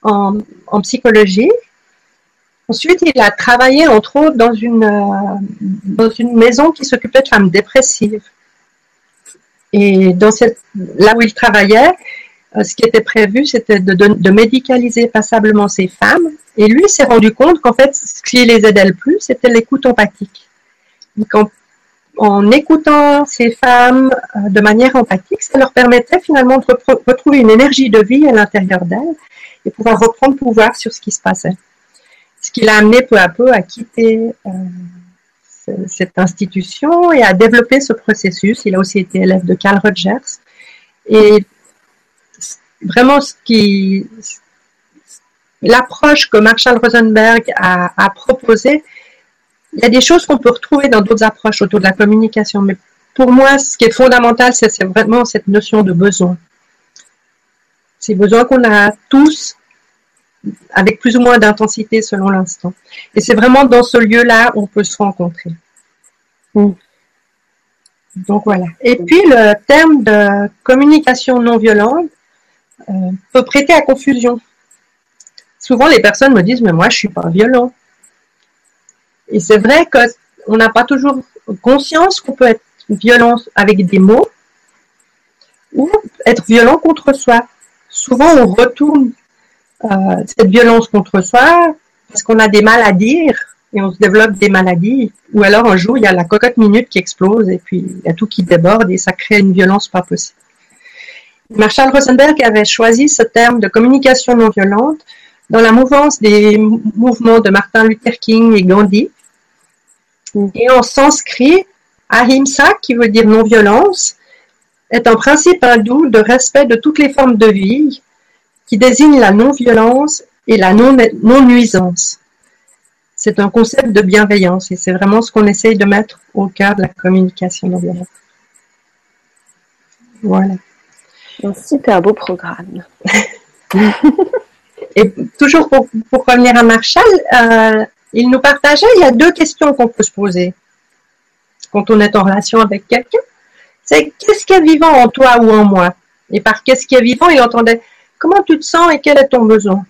en psychologie. Ensuite, il a travaillé, entre autres, dans une, euh, dans une maison qui s'occupait de femmes dépressives. Et là où il travaillait, euh, ce qui était prévu, c'était de, médicaliser passablement ces femmes. Et lui s'est rendu compte qu'en fait, ce qui les aidait le plus, c'était l'écoute empathique. En, écoutant ces femmes euh, de manière empathique, ça leur permettait finalement de retrouver une énergie de vie à l'intérieur d'elles et pouvoir reprendre pouvoir sur ce qui se passait. Ce qui l'a amené peu à peu à quitter euh, cette institution et a développé ce processus. Il a aussi été élève de Carl Rogers. Et vraiment, l'approche que Marshall Rosenberg a, a proposée, il y a des choses qu'on peut retrouver dans d'autres approches autour de la communication. Mais pour moi, ce qui est fondamental, c'est vraiment cette notion de besoin. Ces besoins qu'on a tous avec plus ou moins d'intensité selon l'instant. Et c'est vraiment dans ce lieu-là où on peut se rencontrer. Mm. Donc voilà. Et puis le terme de communication non violente, peut prêter à confusion. Souvent, les personnes me disent, mais moi, je suis pas violent. Et c'est vrai qu'on n'a pas toujours conscience qu'on peut être violent avec des mots ou être violent contre soi. Souvent, on retourne euh, cette violence contre soi parce qu'on a des mal à dire et on se développe des maladies. Ou alors un jour, il y a la cocotte minute qui explose et puis il y a tout qui déborde et ça crée une violence pas possible. Marshall Rosenberg avait choisi ce terme de communication non violente dans la mouvance des mouvements de Martin Luther King et Gandhi. Et en sanskrit, ahimsa, qui veut dire non-violence, est un principe hindou de respect de toutes les formes de vie qui désigne la non-violence et la non-nuisance. C'est un concept de bienveillance et c'est vraiment ce qu'on essaye de mettre au cœur de la communication non violente. Voilà. Un super beau programme. [laughs] et toujours pour, revenir à Marshall, euh, il nous partageait, il y a deux questions qu'on peut se poser quand on est en relation avec quelqu'un. C'est qu'est-ce qui est vivant en toi ou en moi? Et par qu'est-ce qui est vivant, il entendait comment tu te sens et quel est ton besoin?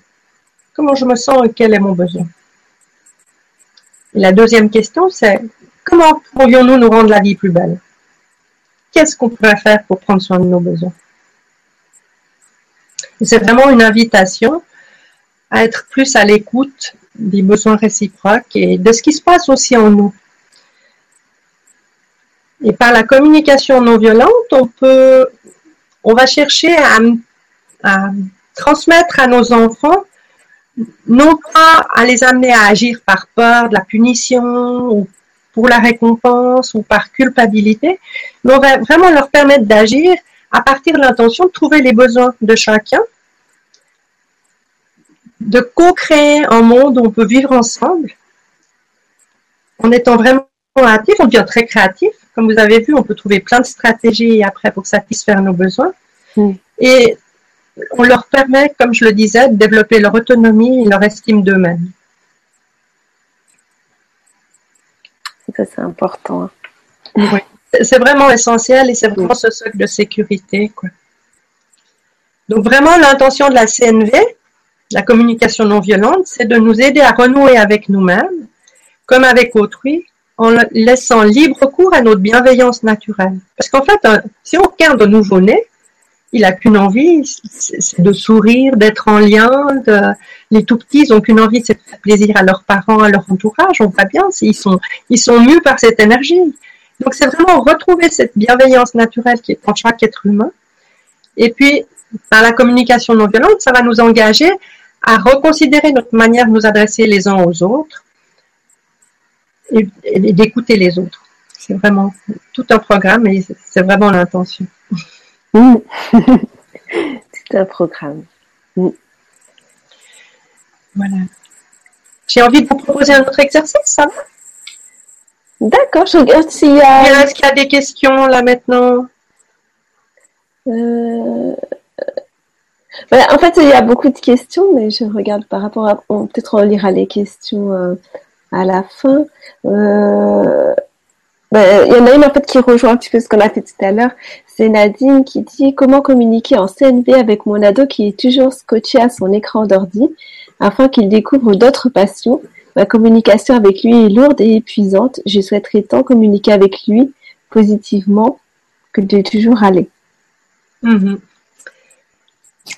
Comment je me sens et quel est mon besoin? Et La deuxième question, c'est comment pourrions-nous nous rendre la vie plus belle? Qu'est-ce qu'on pourrait faire pour prendre soin de nos besoins? C'est vraiment une invitation à être plus à l'écoute des besoins réciproques et de ce qui se passe aussi en nous. Et par la communication non violente, on peut, on va chercher à, transmettre à nos enfants, non pas à les amener à agir par peur de la punition ou pour la récompense ou par culpabilité, mais on va vraiment leur permettre d'agir à partir de l'intention de trouver les besoins de chacun, de co-créer un monde où on peut vivre ensemble en étant vraiment actif, on devient très créatif. Comme vous avez vu, on peut trouver plein de stratégies après pour satisfaire nos besoins. Mm. Et on leur permet, comme je le disais, de développer leur autonomie et leur estime d'eux-mêmes. Ça, c'est important. Oui. C'est vraiment essentiel et c'est vraiment ce socle de sécurité. Donc vraiment, l'intention de la CNV, la communication non violente, c'est de nous aider à renouer avec nous-mêmes, comme avec autrui, en laissant libre cours à notre bienveillance naturelle. Parce qu'en fait, si on regarde un nouveau-né, il n'a qu'une envie, c'est de sourire, d'être en lien. Les tout petits, ils n'ont qu'une envie, c'est de faire plaisir à leurs parents, à leur entourage. On voit bien, ils sont, ils sont mus par cette énergie. Donc c'est vraiment retrouver cette bienveillance naturelle qui est en chaque être humain. Et puis, par la communication non violente, ça va nous engager à reconsidérer notre manière de nous adresser les uns aux autres, et, d'écouter les autres. C'est vraiment tout un programme et c'est vraiment l'intention. Mmh. [laughs] c'est un programme. Mmh. Voilà. J'ai envie de vous proposer un autre exercice, ça va? D'accord, je regarde s'il y a. Est-ce qu'il y a des questions là maintenant? Euh, en fait, il y a beaucoup de questions, mais je regarde par rapport à. Peut-être on lira les questions euh, à la fin. Euh, il y en a une en fait qui rejoint un petit peu ce qu'on a fait tout à l'heure. C'est Nadine qui dit comment communiquer en CNV avec mon ado qui est toujours scotché à son écran d'ordi afin qu'il découvre d'autres passions? Ma communication avec lui est lourde et épuisante. Je souhaiterais tant communiquer avec lui positivement que de toujours aller. Mhm.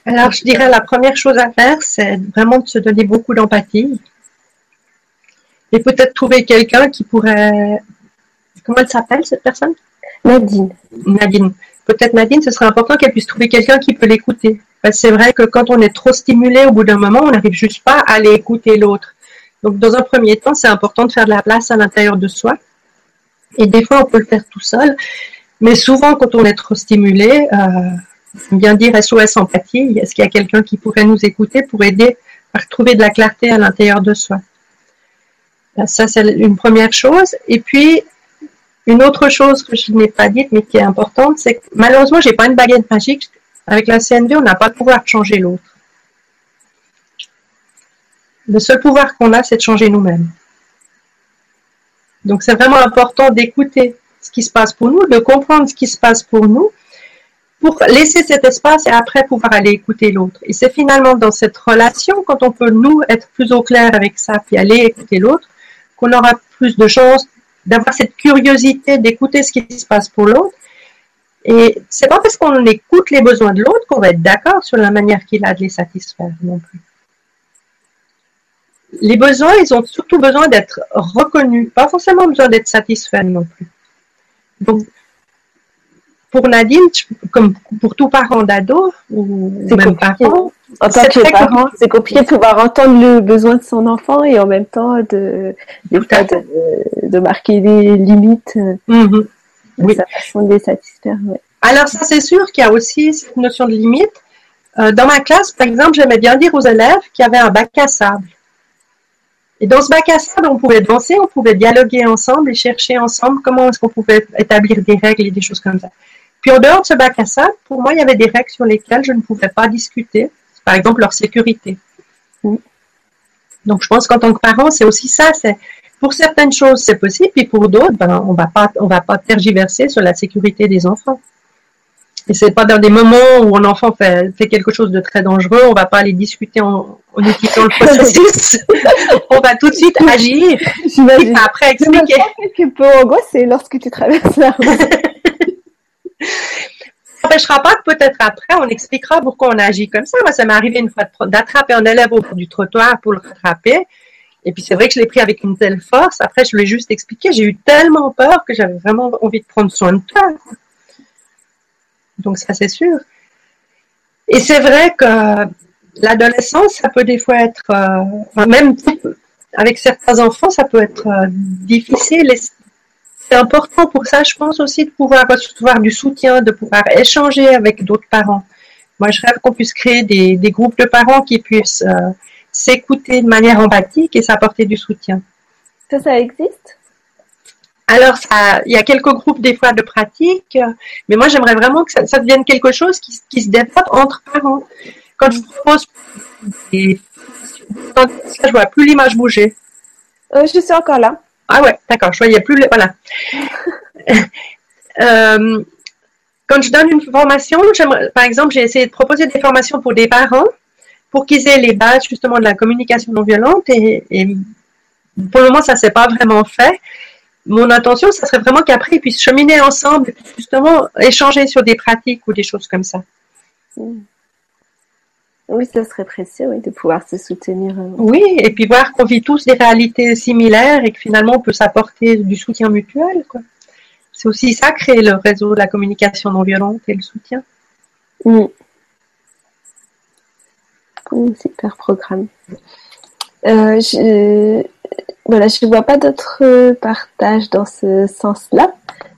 Alors, je dirais la première chose à faire, c'est vraiment de se donner beaucoup d'empathie et peut-être trouver quelqu'un qui pourrait. Comment elle s'appelle cette personne? Nadine. Nadine. Peut-être Nadine, ce serait important qu'elle puisse trouver quelqu'un qui peut l'écouter. C'est vrai que quand on est trop stimulé, au bout d'un moment, on n'arrive juste pas à aller écouter l'autre. Donc, dans un premier temps, c'est important de faire de la place à l'intérieur de soi. Et des fois, on peut le faire tout seul. Mais souvent, quand on est trop stimulé, euh, bien dire SOS empathie, est-ce qu'il y a quelqu'un qui pourrait nous écouter pour aider à retrouver de la clarté à l'intérieur de soi? Ça, c'est une première chose. Et puis, une autre chose que je n'ai pas dite, mais qui est importante, c'est que malheureusement, j'ai pas une baguette magique. Avec la CNV, on n'a pas le pouvoir de changer l'autre. Le seul pouvoir qu'on a, c'est de changer nous-mêmes. Donc, c'est vraiment important d'écouter ce qui se passe pour nous, de comprendre ce qui se passe pour nous, pour laisser cet espace et après pouvoir aller écouter l'autre. Et c'est finalement dans cette relation, quand on peut nous être plus au clair avec ça, puis aller écouter l'autre, qu'on aura plus de chances d'avoir cette curiosité d'écouter ce qui se passe pour l'autre. Et c'est pas parce qu'on écoute les besoins de l'autre qu'on va être d'accord sur la manière qu'il a de les satisfaire non plus. Les besoins, ils ont surtout besoin d'être reconnus, pas forcément besoin d'être satisfaits non plus. Donc, pour Nadine, comme pour tout parent d'ado ou même parent, en tant que parent, c'est compliqué de pouvoir entendre le besoin de son enfant et en même temps de, de, marquer des limites mm-hmm. oui. sa façon de les satisfaire. Alors ça, c'est sûr qu'il y a aussi cette notion de limite. Euh, dans ma classe, par exemple, j'aimais bien dire aux élèves qu'il y avait un bac à sable. Et dans ce bac à sable, on pouvait danser, on pouvait dialoguer ensemble et chercher ensemble comment est-ce qu'on pouvait établir des règles et des choses comme ça. Puis en dehors de ce bac à sable, pour moi, il y avait des règles sur lesquelles je ne pouvais pas discuter. Par exemple, leur sécurité. Donc, je pense qu'en tant que parent, c'est aussi ça. C'est pour certaines choses, c'est possible, puis pour d'autres, ben, on va pas, on va pas tergiverser sur la sécurité des enfants. Et c'est pas dans des moments où un enfant fait, fait quelque chose de très dangereux, on va pas aller discuter en, en le processus. [laughs] on va tout de suite agir. Et après expliquer. Angoissé lorsque tu traverses la Ça [laughs] n'empêchera pas que peut-être après, on expliquera pourquoi on agit comme ça. Moi, ça m'est arrivé une fois d'attraper un élève au bout du trottoir pour le rattraper. Et puis c'est vrai que je l'ai pris avec une telle force. Après, je lui ai juste expliqué. J'ai eu tellement peur que j'avais vraiment envie de prendre soin de toi. Donc ça, c'est sûr. Et c'est vrai que l'adolescence, ça peut des fois être, euh, même avec certains enfants, ça peut être euh, difficile. C'est important pour ça, je pense aussi, de pouvoir recevoir du soutien, de pouvoir échanger avec d'autres parents. Moi, je rêve qu'on puisse créer des, groupes de parents qui puissent euh, s'écouter de manière empathique et s'apporter du soutien. Ça, ça existe? Alors, ça, il y a quelques groupes des fois de pratique, mais moi j'aimerais vraiment que ça, devienne quelque chose qui, qui, se développe entre parents. Quand je propose des je vois plus l'image bouger. Euh, je suis encore là. Ah ouais, d'accord, je voyais plus, voilà. [laughs] Euh, quand je donne une formation, par exemple, j'ai essayé de proposer des formations pour des parents pour qu'ils aient les bases justement de la communication non violente et, pour le moment, ça s'est pas vraiment fait. Mon intention, ça serait vraiment qu'après, ils puissent cheminer ensemble, justement, échanger sur des pratiques ou des choses comme ça. Mm. Oui, ça serait précieux oui, de pouvoir se soutenir. Euh. Oui, et puis voir qu'on vit tous des réalités similaires et que finalement on peut s'apporter du soutien mutuel. C'est aussi ça, créer le réseau de la communication non violente et le soutien. Oui. super programme. Euh, je, voilà, je ne vois pas d'autres partages dans ce sens-là.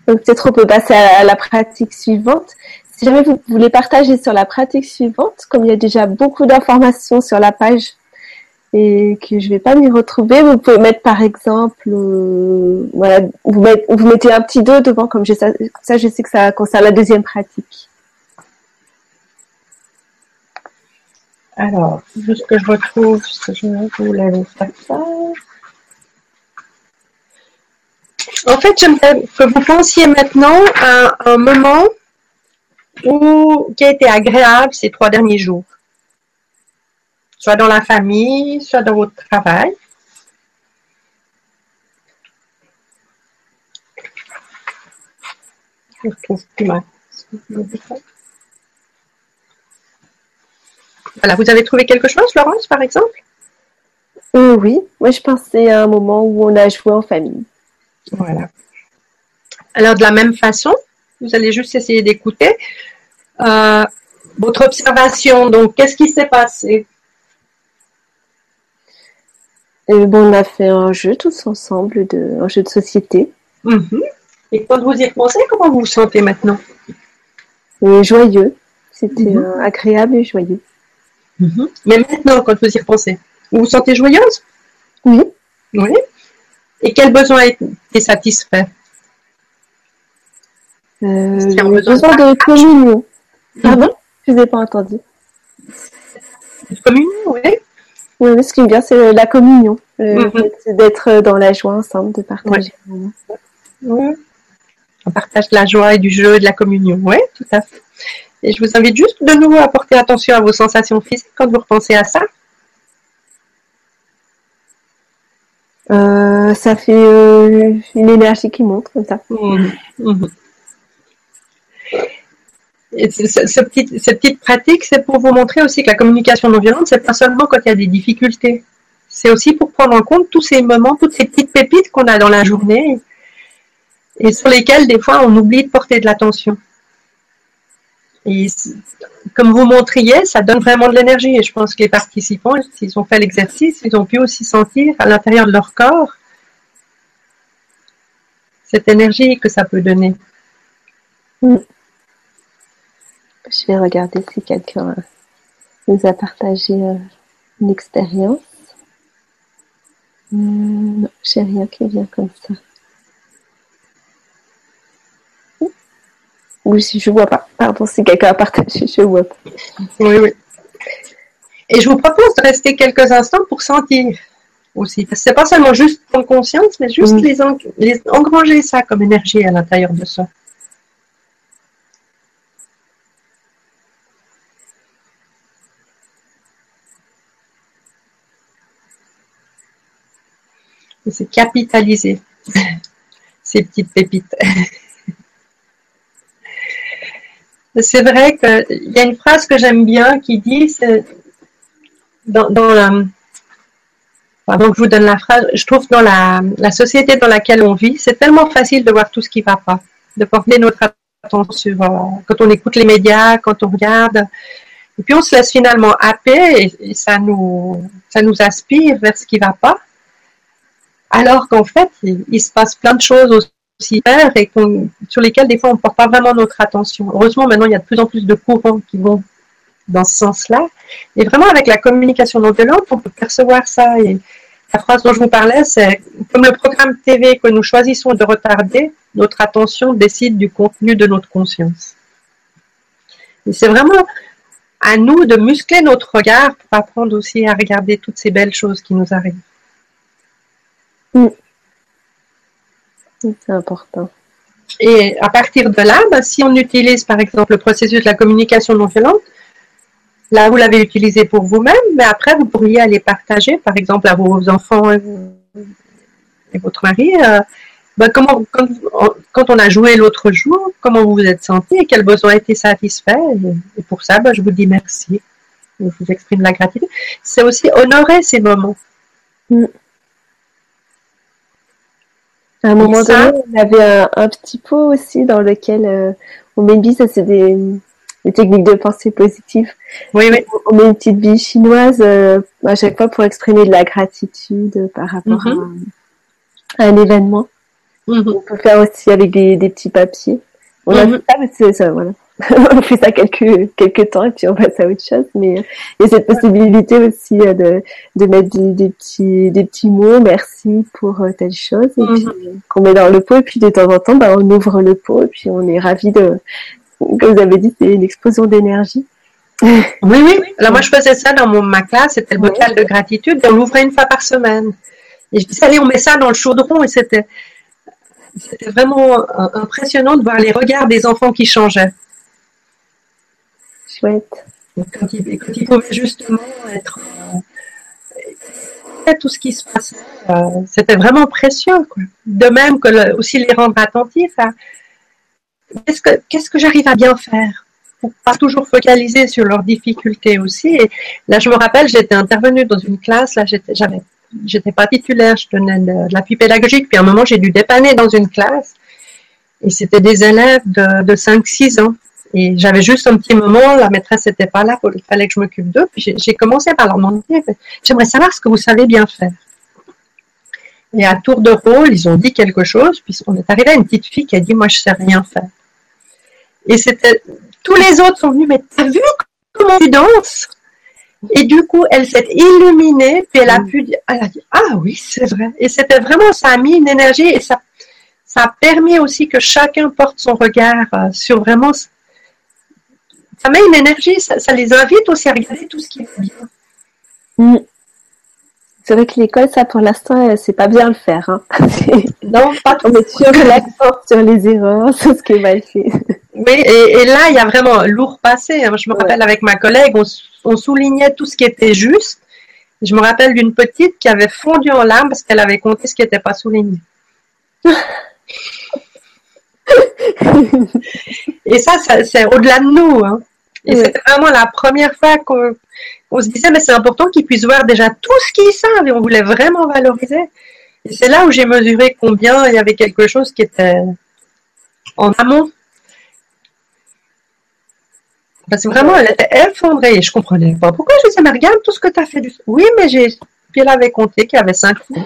Donc peut-être on peut passer à la pratique suivante. Si jamais vous voulez partager sur la pratique suivante, comme il y a déjà beaucoup d'informations sur la page et que je ne vais pas m'y retrouver, vous pouvez mettre par exemple, euh, voilà, vous, mettez un petit 2 devant, comme ça, je sais que ça concerne la deuxième pratique. Alors, juste que je retrouve ce que je voulais vous faire ça. En fait, j'aimerais que vous pensiez maintenant à un moment ou qui a été agréable ces trois derniers jours Soit dans la famille, soit dans votre travail. Je retrouve plus mal. Voilà, vous avez trouvé quelque chose, Florence, par exemple? Euh, Oui, moi je pensais à un moment où on a joué en famille. Voilà. Alors de la même façon, vous allez juste essayer d'écouter. Euh, votre observation, donc, qu'est-ce qui s'est passé? Euh, bon, On a fait un jeu tous ensemble, de, un jeu de société. Mhm. Et quand vous y repensez, comment vous vous sentez maintenant? Joyeux. C'était mhm. agréable et joyeux. Mhm. Mais maintenant, quand vous y repensez, vous vous sentez joyeuse? Oui. Oui. Et quel besoin est satisfait? Euh, le besoin de communion. Pardon? Je ne ai pas entendu. Communion, oui. Oui, ce qui est bien, c'est la communion. Mhm. C'est d'être dans la joie ensemble, de partager. On partage de la joie et du jeu et de la communion, oui, tout à fait. Et je vous invite juste de nouveau à porter attention à vos sensations physiques quand vous repensez à ça. Euh, ça fait euh, une énergie qui monte comme ça. Mmh, mmh. Cette petite pratique, c'est pour vous montrer aussi que la communication non violente, c'est pas seulement quand il y a des difficultés. C'est aussi pour prendre en compte tous ces moments, toutes ces petites pépites qu'on a dans la journée et sur lesquelles des fois on oublie de porter de l'attention. Et comme vous montriez, ça donne vraiment de l'énergie. Et je pense que les participants, s'ils ont fait l'exercice, ils ont pu aussi sentir à l'intérieur de leur corps cette énergie que ça peut donner. Mm. Je vais regarder si quelqu'un nous a partagé euh, une expérience. Hmm, non, j'ai rien qui vient comme ça. Oui, je vois pas. Pardon, si quelqu'un a partagé, je vois pas. Oui, oui. Et je vous propose de rester quelques instants pour sentir aussi. C'est pas seulement juste prendre conscience, mais juste les, les engranger ça comme énergie à l'intérieur de soi. C'est capitaliser [laughs] ces petites pépites. [laughs] c'est vrai qu'il y a une phrase que j'aime bien qui dit, dans, la, pardon je vous donne la phrase, je trouve dans la, société dans laquelle on vit, c'est tellement facile de voir tout ce qui ne va pas, de porter notre attention euh, quand on écoute les médias, quand on regarde, et puis on se laisse finalement happer et, ça, nous, ça nous aspire vers ce qui ne va pas. Alors qu'en fait, il, se passe plein de choses aussi et sur lesquelles des fois on ne porte pas vraiment notre attention. Heureusement, maintenant il y a de plus en plus de courants qui vont dans ce sens-là. Et vraiment avec la communication non violente, on peut percevoir ça. Et la phrase dont je vous parlais, c'est comme le programme TV que nous choisissons de retarder, notre attention décide du contenu de notre conscience. Et c'est vraiment à nous de muscler notre regard pour apprendre aussi à regarder toutes ces belles choses qui nous arrivent. Mm. C'est important. Et à partir de là, bah, si on utilise par exemple le processus de la communication non violente, là vous l'avez utilisé pour vous-même, mais après vous pourriez aller partager par exemple à vos enfants et, votre mari, euh, bah, comment, quand, on a joué l'autre jour, comment vous vous êtes senti et quel besoin a été satisfait. Et, pour ça, bah, je vous dis merci. Je vous exprime la gratitude. C'est aussi honorer ces moments. Mm. À un moment donné, on avait un, petit pot aussi dans lequel euh, on met une bille, ça c'est des, techniques de pensée positive. Oui, oui. On met une petite bille chinoise euh, à chaque fois pour exprimer de la gratitude par rapport mhm. à, un événement. Mhm. On peut faire aussi avec des, petits papiers. On a mhm. ça, mais c'est ça, voilà. On fait ça quelques, quelques temps et puis on passe à autre chose. Mais il y a cette possibilité aussi euh, de, de mettre des, petits, des petits mots, merci pour euh, telle chose, et puis mhm. qu'on met dans le pot. Et puis de temps en temps, bah, on ouvre le pot et puis on est ravi de, comme vous avez dit, c'est une explosion d'énergie. [laughs] Oui, oui. Alors moi, je faisais ça dans mon, ma classe, c'était le bocal de gratitude, et on l'ouvrait une fois par semaine. Et je disais, allez, on met ça dans le chaudron, et c'était, c'était vraiment euh, impressionnant de voir les regards des enfants qui changeaient Quand il, pouvait justement être euh, tout ce qui se passait, euh, c'était vraiment précieux. De même que aussi les rendre attentifs à qu'est-ce que, qu'est-ce que j'arrive à bien faire pour pas toujours focaliser sur leurs difficultés aussi. Et là, je me rappelle, j'étais intervenue dans une classe, là, j'étais, j'avais, j'étais pas titulaire, je donnais de, l'appui pédagogique, puis à un moment, j'ai dû dépanner dans une classe, et c'était des élèves de, de 5-6 ans. Et j'avais juste un petit moment, la maîtresse n'était pas là, il fallait que je m'occupe d'eux. Puis j'ai commencé par leur demander, j'aimerais savoir ce que vous savez bien faire. Et à tour de rôle, ils ont dit quelque chose, puis on est arrivé à une petite fille qui a dit, moi je sais rien faire. Et c'était, tous les autres sont venus, mais t'as vu comment tu danses? Et du coup, elle s'est illuminée, puis elle a pu, elle a dit, ah oui, c'est vrai. Et c'était vraiment, ça a mis une énergie et ça, ça a permis aussi que chacun porte son regard euh, sur vraiment ça met une énergie, ça, les invite aussi à regarder tout ce qui est bien. Mm. C'est vrai que l'école, ça pour l'instant, c'est pas bien le faire. Hein. [laughs] non, pas. On met sur l'accent sur les erreurs, [laughs] sur ce qui est mal fait. Oui, et, là, il y a vraiment lourd passé. Hein. Je me rappelle avec ma collègue, on, soulignait tout ce qui était juste. Je me rappelle d'une petite qui avait fondu en larmes parce qu'elle avait compté ce qui n'était pas souligné. [laughs] et ça, c'est au-delà de nous. Hein. Et c'était vraiment la première fois qu'on se disait, mais c'est important qu'ils puissent voir déjà tout ce qu'ils savent et on voulait vraiment valoriser. Et c'est là où j'ai mesuré combien il y avait quelque chose qui était en amont. Parce que vraiment, elle était effondrée. Je comprenais pas. Pourquoi je disais, mais regarde tout ce que tu as fait. Du... Oui, mais j'ai. Puis elle avait compté qu'il y avait cinq fois.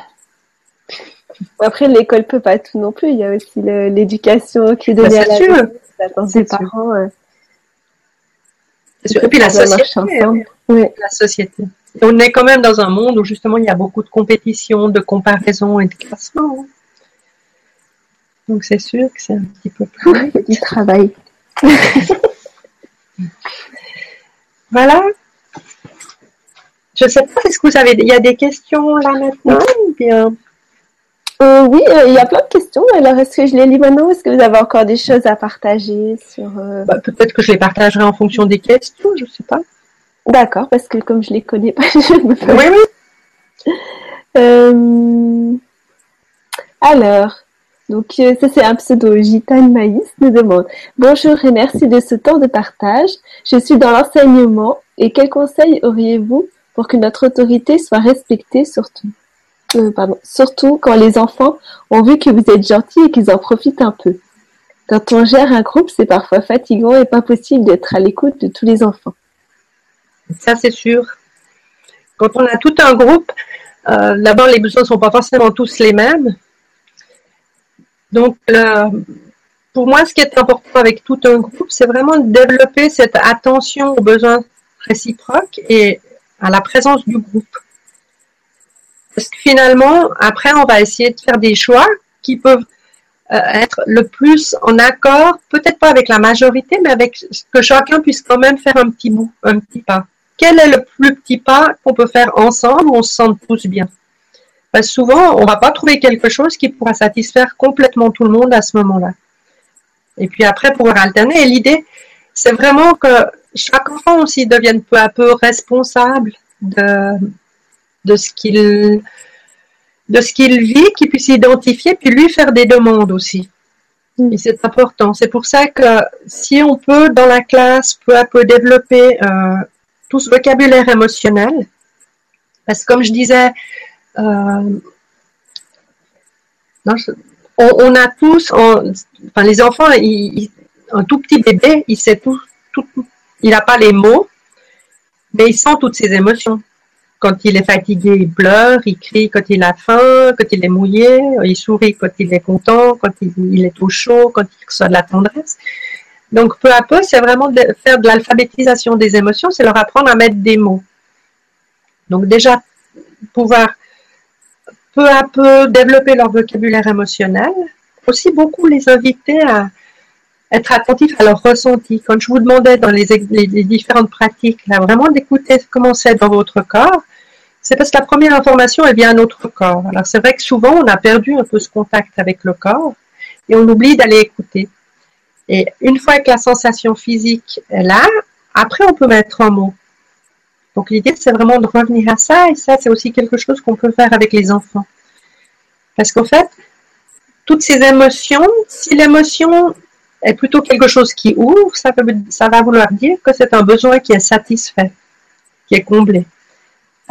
Après, l'école peut pas tout non plus. Il y a aussi l'éducation qui est donnée bah, à la des parents. Euh. Et puis la société. Oui. La société. on est quand même dans un monde où justement il y a beaucoup de compétition, de comparaison et de classement. Donc c'est sûr que c'est un petit peu plus [laughs] du travail. [laughs] voilà. Je ne sais pas, est-ce que vous avez, il y a des questions là maintenant ou bien? Euh, oui, euh, il y a plein de questions. Alors, est-ce que je les lis maintenant Est-ce que vous avez encore des choses à partager sur euh, bah, Peut-être que je les partagerai en fonction des questions, je ne sais pas. D'accord, parce que comme je les connais pas, [laughs] je me peux... Oui, oui. Alors, donc ça c'est un pseudo Gitane Maïs nous demande Bonjour et merci de ce temps de partage. Je suis dans l'enseignement et quels conseils auriez-vous pour que notre autorité soit respectée surtout? Pardon, surtout quand les enfants ont vu que vous êtes gentil et qu'ils en profitent un peu. Quand on gère un groupe, c'est parfois fatigant et pas possible d'être à l'écoute de tous les enfants. Ça, c'est sûr. Quand on a tout un groupe, euh, d'abord, les besoins ne sont pas forcément tous les mêmes. Donc, euh, pour moi, ce qui est important avec tout un groupe, c'est vraiment de développer cette attention aux besoins réciproques et à la présence du groupe. Parce que finalement, après, on va essayer de faire des choix qui peuvent euh, être le plus en accord, peut-être pas avec la majorité, mais avec que chacun puisse quand même faire un petit bout, un petit pas. Quel est le plus petit pas qu'on peut faire ensemble où on se sente tous bien? Parce que souvent, on va pas trouver quelque chose qui pourra satisfaire complètement tout le monde à ce moment-là. Et puis après, pouvoir alterner. Et l'idée, c'est vraiment que chaque enfant aussi devienne peu à peu responsable de, de ce qu'il de ce qu'il vit, qu'il puisse identifier, puis lui faire des demandes aussi. Mm. Et c'est important. C'est pour ça que si on peut, dans la classe, peu à peu développer euh, tout ce vocabulaire émotionnel, parce que comme je disais, euh, on, a tous, enfin les enfants, un tout petit bébé, il sait tout, tout il n'a pas les mots, mais il sent toutes ses émotions. Quand il est fatigué, il pleure, il crie quand il a faim, quand il est mouillé, il sourit quand il est content, quand il, est au chaud, quand il reçoit de la tendresse. Donc peu à peu, c'est vraiment de faire de l'alphabétisation des émotions, c'est leur apprendre à mettre des mots. Donc déjà, pouvoir peu à peu développer leur vocabulaire émotionnel, aussi beaucoup les inviter à être attentifs à leur ressenti. Quand je vous demandais dans les, les différentes pratiques, là, vraiment d'écouter comment c'est dans votre corps, c'est parce que la première information, elle vient à notre corps. Alors c'est vrai que souvent, on a perdu un peu ce contact avec le corps et on oublie d'aller écouter. Et une fois que la sensation physique est là, après, on peut mettre un mot. Donc l'idée, c'est vraiment de revenir à ça et ça, c'est aussi quelque chose qu'on peut faire avec les enfants. Parce qu'en fait, toutes ces émotions, si l'émotion est plutôt quelque chose qui ouvre, ça, ça va vouloir dire que c'est un besoin qui est satisfait, qui est comblé.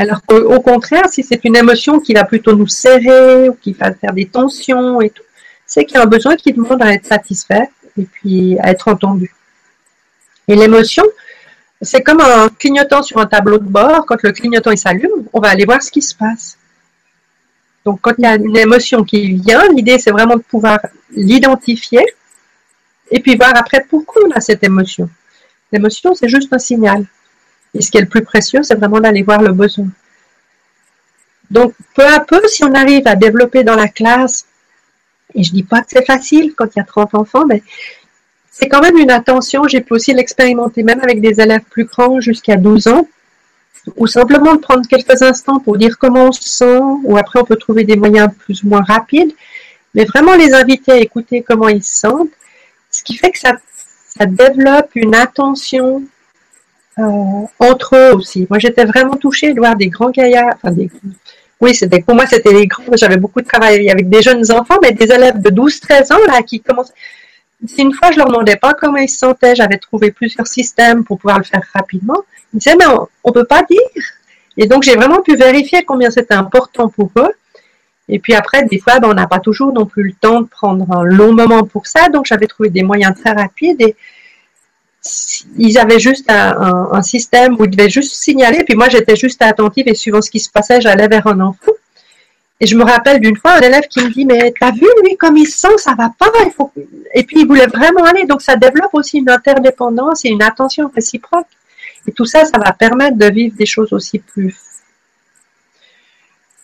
Alors qu'au contraire, si c'est une émotion qui va plutôt nous serrer ou qui va faire des tensions et tout, c'est qu'il y a un besoin qui demande à être satisfait et puis à être entendu. Et l'émotion, c'est comme un clignotant sur un tableau de bord. Quand le clignotant s'allume, on va aller voir ce qui se passe. Donc quand il y a une émotion qui vient, l'idée c'est vraiment de pouvoir l'identifier et puis voir après pourquoi on a cette émotion. L'émotion, c'est juste un signal. Et ce qui est le plus précieux, c'est vraiment d'aller voir le besoin. Donc, peu à peu, si on arrive à développer dans la classe, et je dis pas que c'est facile quand il y a 30 enfants, mais c'est quand même une attention. J'ai pu aussi l'expérimenter même avec des élèves plus grands jusqu'à 12 ans, ou simplement de prendre quelques instants pour dire comment on se sent, ou après on peut trouver des moyens plus ou moins rapides, mais vraiment les inviter à écouter comment ils se sentent, ce qui fait que ça développe une attention entre eux aussi. Moi, j'étais vraiment touchée de voir des grands gaillards, enfin des, oui, c'était pour moi c'était les grands. J'avais beaucoup de travail avec des jeunes enfants, mais des élèves de 12-13 ans là qui commencent. Une fois je leur demandais pas comment ils se sentaient, j'avais trouvé plusieurs systèmes pour pouvoir le faire rapidement. Ils disaient mais on, ne peut pas dire. Et donc j'ai vraiment pu vérifier combien c'était important pour eux. Et puis après, des fois, ben, on n'a pas toujours non plus le temps de prendre un long moment pour ça. Donc j'avais trouvé des moyens très rapides et ils avaient juste un, système où ils devaient juste signaler, puis moi j'étais juste attentive et suivant ce qui se passait, j'allais vers un enfant. Et je me rappelle d'une fois un élève qui me dit mais t'as vu lui comme il sent ça va pas il faut et puis il voulait vraiment aller. Donc ça développe aussi une interdépendance et une attention réciproque. Et tout ça ça va permettre de vivre des choses aussi plus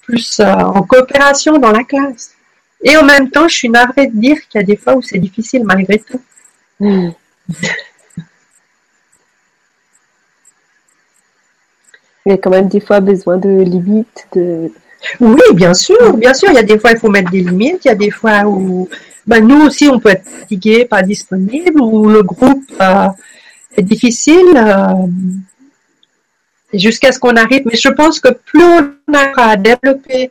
plus euh, en coopération dans la classe. Et en même temps je suis navrée de dire qu'il y a des fois où c'est difficile malgré tout. Mmh. [laughs] il y a quand même des fois besoin de limites. De... Oui, bien sûr, bien sûr. Il y a des fois, il faut mettre des limites. Il y a des fois où ben, nous aussi, on peut être fatigué, pas disponible, ou le groupe euh, est difficile. Euh, jusqu'à ce qu'on arrive. Mais je pense que plus on arrive à développer,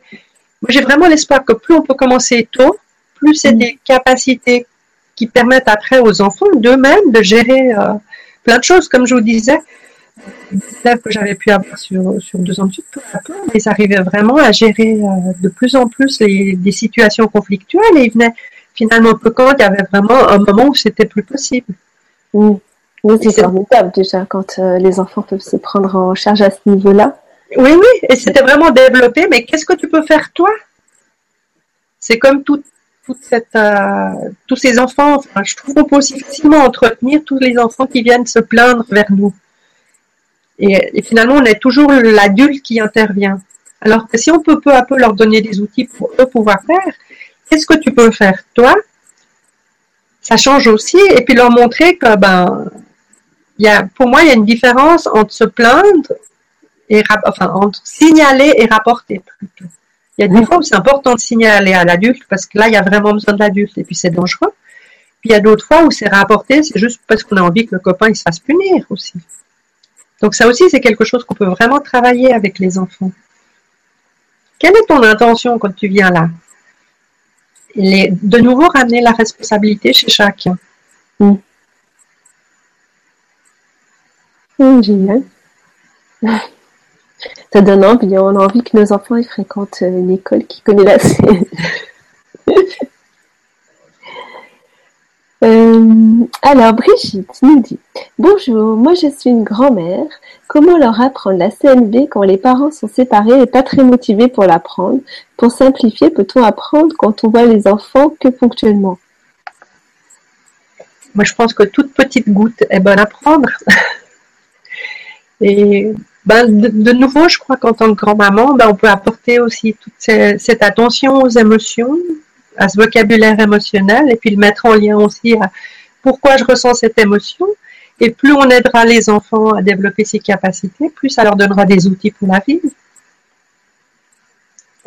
moi j'ai vraiment l'espoir que plus on peut commencer tôt, plus c'est mm. des capacités qui permettent après aux enfants d'eux-mêmes de gérer euh, plein de choses. Comme je vous disais, que j'avais pu avoir sur, sur deux ans de suite, ils arrivaient vraiment à gérer euh, de plus en plus les, des situations conflictuelles et ils venaient finalement peu quand il y avait vraiment un moment où c'était plus possible. Oui, c'est formidable déjà quand euh, les enfants peuvent se prendre en charge à ce niveau-là. Oui, oui, et c'était vraiment développé, mais qu'est-ce que tu peux faire toi? C'est comme tout, toute cette, euh, tous ces enfants, enfin, je trouve qu'on peut aussi facilement entretenir tous les enfants qui viennent se plaindre vers nous. Et, finalement, on est toujours l'adulte qui intervient. Alors que si on peut peu à peu leur donner des outils pour eux pouvoir faire, qu'est-ce que tu peux faire toi? Ça change aussi, et puis leur montrer que ben, y a, pour moi, il y a une différence entre se plaindre et enfin entre signaler et rapporter plutôt. Il y a des fois où c'est important de signaler à l'adulte parce que là, il y a vraiment besoin de l'adulte et puis c'est dangereux. Puis il y a d'autres fois où c'est rapporter, c'est juste parce qu'on a envie que le copain il se fasse punir aussi. Donc ça aussi, c'est quelque chose qu'on peut vraiment travailler avec les enfants. Quelle est ton intention quand tu viens là? De nouveau, ramener la responsabilité chez chacun. Mmh. génial. [laughs] Ça donne envie. On a envie que nos enfants ils fréquentent une école qui connaît la [laughs] scène. Euh, alors, Brigitte nous dit Bonjour, moi je suis une grand-mère. Comment leur apprendre la CNV quand les parents sont séparés et pas très motivés pour l'apprendre? Pour simplifier, peut-on apprendre quand on voit les enfants que ponctuellement? Moi je pense que toute petite goutte est bonne à prendre. [laughs] et ben, de, nouveau, je crois qu'en tant que grand-maman, ben, on peut apporter aussi toute cette attention aux émotions, à ce vocabulaire émotionnel et puis le mettre en lien aussi à pourquoi je ressens cette émotion. Et plus on aidera les enfants à développer ces capacités, plus ça leur donnera des outils pour la vie.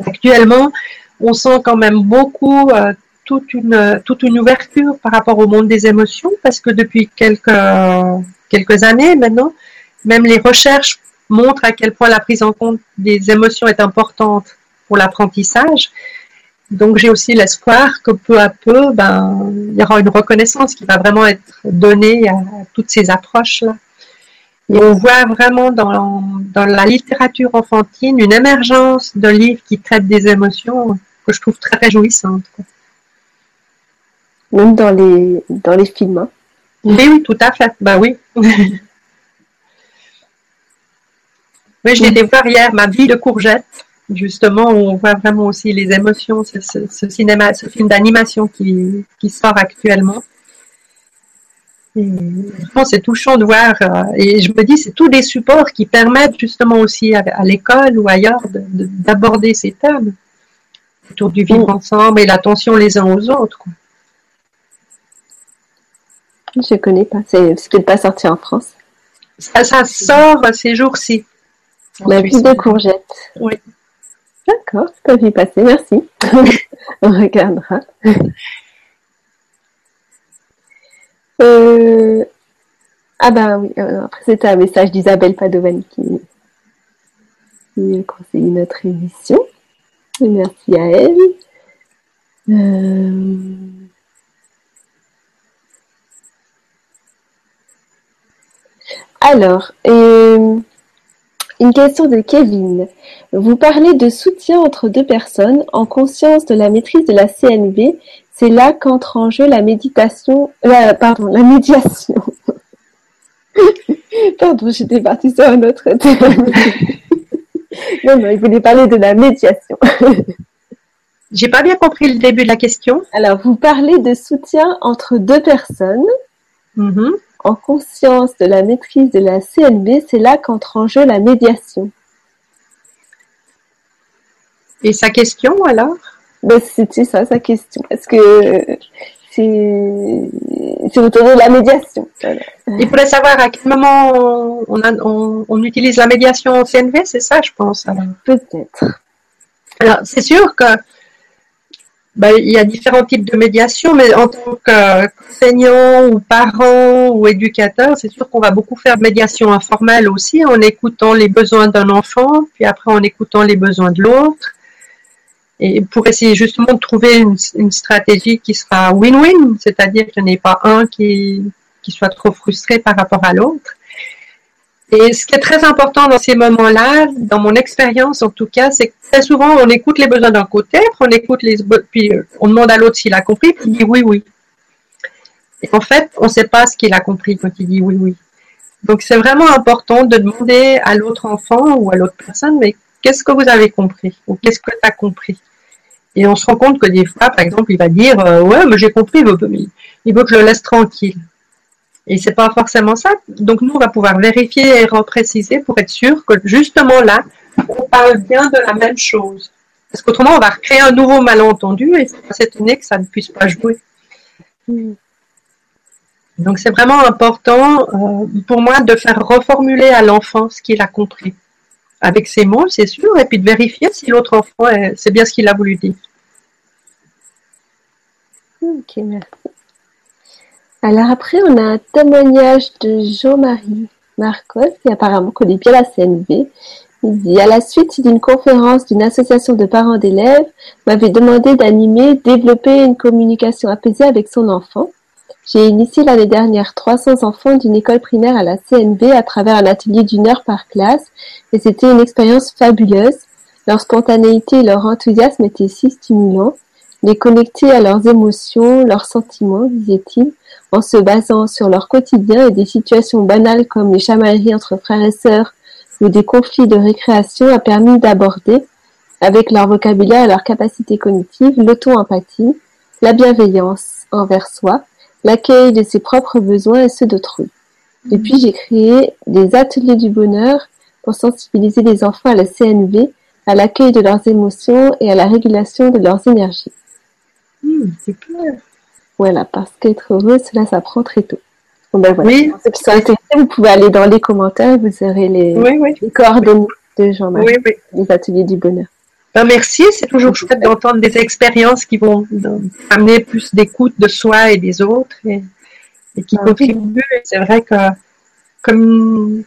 Actuellement, on sent quand même beaucoup euh, toute, une, toute une ouverture par rapport au monde des émotions parce que depuis quelques, quelques années maintenant, même les recherches montrent à quel point la prise en compte des émotions est importante pour l'apprentissage. Donc j'ai aussi l'espoir que peu à peu, ben, il y aura une reconnaissance qui va vraiment être donnée à toutes ces approches-là. Et on voit vraiment dans, dans, la littérature enfantine une émergence de livres qui traitent des émotions que je trouve très réjouissantes. Même dans les, dans les films. Hein. Oui, oui, tout à fait. Ben oui. [laughs] oui, je l'ai voir hier, ma vie de courgette justement, on voit vraiment aussi les émotions, ce, cinéma, ce film d'animation qui, sort actuellement. c'est touchant de voir, euh, et je me dis, c'est tous des supports qui permettent justement aussi à, l'école ou ailleurs d'aborder ces thèmes autour du vivre ensemble et l'attention les uns aux autres. Je ne connais pas, c'est ce qui n'est pas sorti en France. Ça, ça sort ces jours-ci. La vie de courgettes. Oui. D'accord, je peux y passer, merci. [laughs] On regardera. Euh, ah ben oui, euh, c'était un message d'Isabelle Padovani qui, qui conseille notre émission. Merci à elle. Euh, alors, une question de Kevin. Vous parlez de soutien entre deux personnes en conscience de la maîtrise de la CNV. C'est là qu'entre en jeu la méditation, pardon, la médiation. [laughs] Pardon, j'étais partie sur un autre thème. [laughs] non, non, il voulait parler de la médiation. [laughs] J'ai pas bien compris le début de la question. Alors, vous parlez de soutien entre deux personnes. Mm-hmm. En conscience de la maîtrise de la CNB, c'est là qu'entre en jeu la médiation. Et sa question alors? Ben, C'était ça, sa question? Est-ce que c'est autour de la médiation. Il faudrait savoir à quel moment on, utilise la médiation en CNV, c'est ça, je pense. Peut-être. Alors, c'est sûr que ben, il y a différents types de médiation, mais en tant qu'enseignant ou parent ou éducateur, c'est sûr qu'on va beaucoup faire de médiation informelle aussi, en écoutant les besoins d'un enfant, puis après en écoutant les besoins de l'autre et pour essayer justement de trouver une, stratégie qui sera win-win, c'est-à-dire qu'il n'y ait pas un qui, qui soit trop frustré par rapport à l'autre. Et ce qui est très important dans ces moments-là, dans mon expérience en tout cas, c'est que très souvent on écoute les besoins d'un côté, puis on écoute puis on demande à l'autre s'il a compris, puis il dit oui, oui. Et en fait, on ne sait pas ce qu'il a compris quand il dit oui, oui. Donc c'est vraiment important de demander à l'autre enfant ou à l'autre personne, mais qu'est-ce que vous avez compris ou qu'est-ce que tu as compris? Et on se rend compte que des fois, par exemple, il va dire euh, ouais, mais j'ai compris, il veut, il veut que je le laisse tranquille. Et c'est pas forcément ça. Donc nous, on va pouvoir vérifier et repréciser pour être sûr que justement là, on parle bien de la même chose. Parce qu'autrement, on va recréer un nouveau malentendu et c'est s'étonner que ça ne puisse pas jouer. Donc c'est vraiment important euh, pour moi de faire reformuler à l'enfant ce qu'il a compris avec ses mots, c'est sûr, et puis de vérifier si l'autre enfant, c'est bien ce qu'il a voulu dire. Ok, merci. Alors après, on a un témoignage de Jean-Marie Marcos, qui apparemment connaît bien la CNV. Il dit, à la suite d'une conférence d'une association de parents d'élèves, m'avait demandé d'animer, développer une communication apaisée avec son enfant. J'ai initié l'année dernière 300 enfants d'une école primaire à la CNB à travers un atelier d'une heure par classe et c'était une expérience fabuleuse. Leur spontanéité et leur enthousiasme étaient si stimulants. Les connecter à leurs émotions, leurs sentiments, disait-il, en se basant sur leur quotidien et des situations banales comme les chamailleries entre frères et sœurs ou des conflits de récréation a permis d'aborder, avec leur vocabulaire et leur capacité cognitive, l'auto-empathie, la bienveillance envers soi, l'accueil de ses propres besoins et ceux d'autrui. Et puis j'ai créé des ateliers du bonheur pour sensibiliser les enfants à la CNV, à l'accueil de leurs émotions et à la régulation de leurs énergies. Hmm, c'est clair. Voilà, parce qu'être heureux, cela s'apprend très tôt. ben voilà. Oui. Ceux qui sont intéressés, vous pouvez aller dans les commentaires, vous aurez les, les coordonnées de Jean-Marc, les ateliers du bonheur. Ben merci, c'est toujours chouette d'entendre des expériences qui vont amener plus d'écoute de soi et des autres et, qui ah contribuent. C'est vrai que, comme,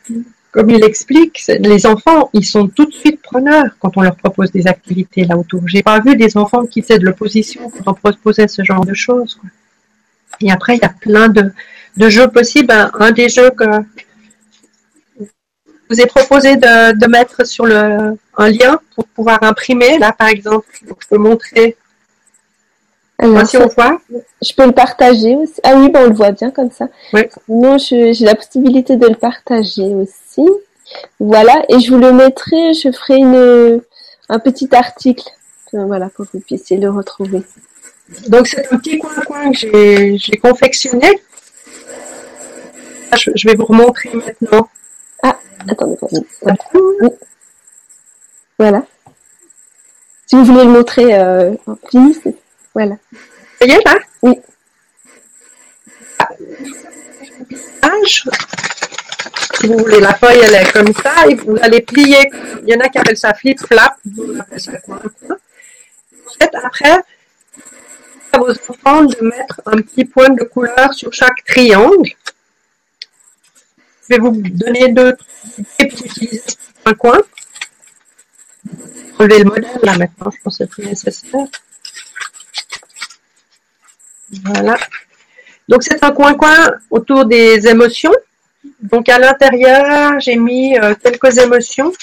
comme il explique, les enfants, ils sont tout de suite preneurs quand on leur propose des activités là autour. J'ai pas vu des enfants qui faisaient de l'opposition quand on proposait ce genre de choses. Et après, il y a plein de, de jeux possibles. Un des jeux que vous ai proposé de, mettre sur le, un lien pour pouvoir imprimer. Là, par exemple, je peux montrer. si on voit. Je peux le partager aussi. Ah oui, ben on le voit bien comme ça. Oui. Non, j'ai la possibilité de le partager aussi. Voilà, et je vous le mettrai, je ferai une, un petit article, euh, voilà, pour que vous puissiez le retrouver. Donc c'est un petit coin-coin que j'ai confectionné. Je vais vous remontrer maintenant. Attendez, Voilà. Si vous voulez le montrer euh, en fini, voilà. Ça y est, là? Oui. Si vous voulez, la feuille, elle est comme ça, et vous allez plier. Il y en a qui appellent ça flip-flap. En fait, après, à vos enfants de mettre un petit point de couleur sur chaque triangle. Je vais vous donner deux tips pour utiliser un coin. Enlever le modèle là maintenant, je pense que c'est plus nécessaire. Voilà. Donc c'est un coin-coin autour des émotions. Donc à l'intérieur, j'ai mis euh, quelques émotions.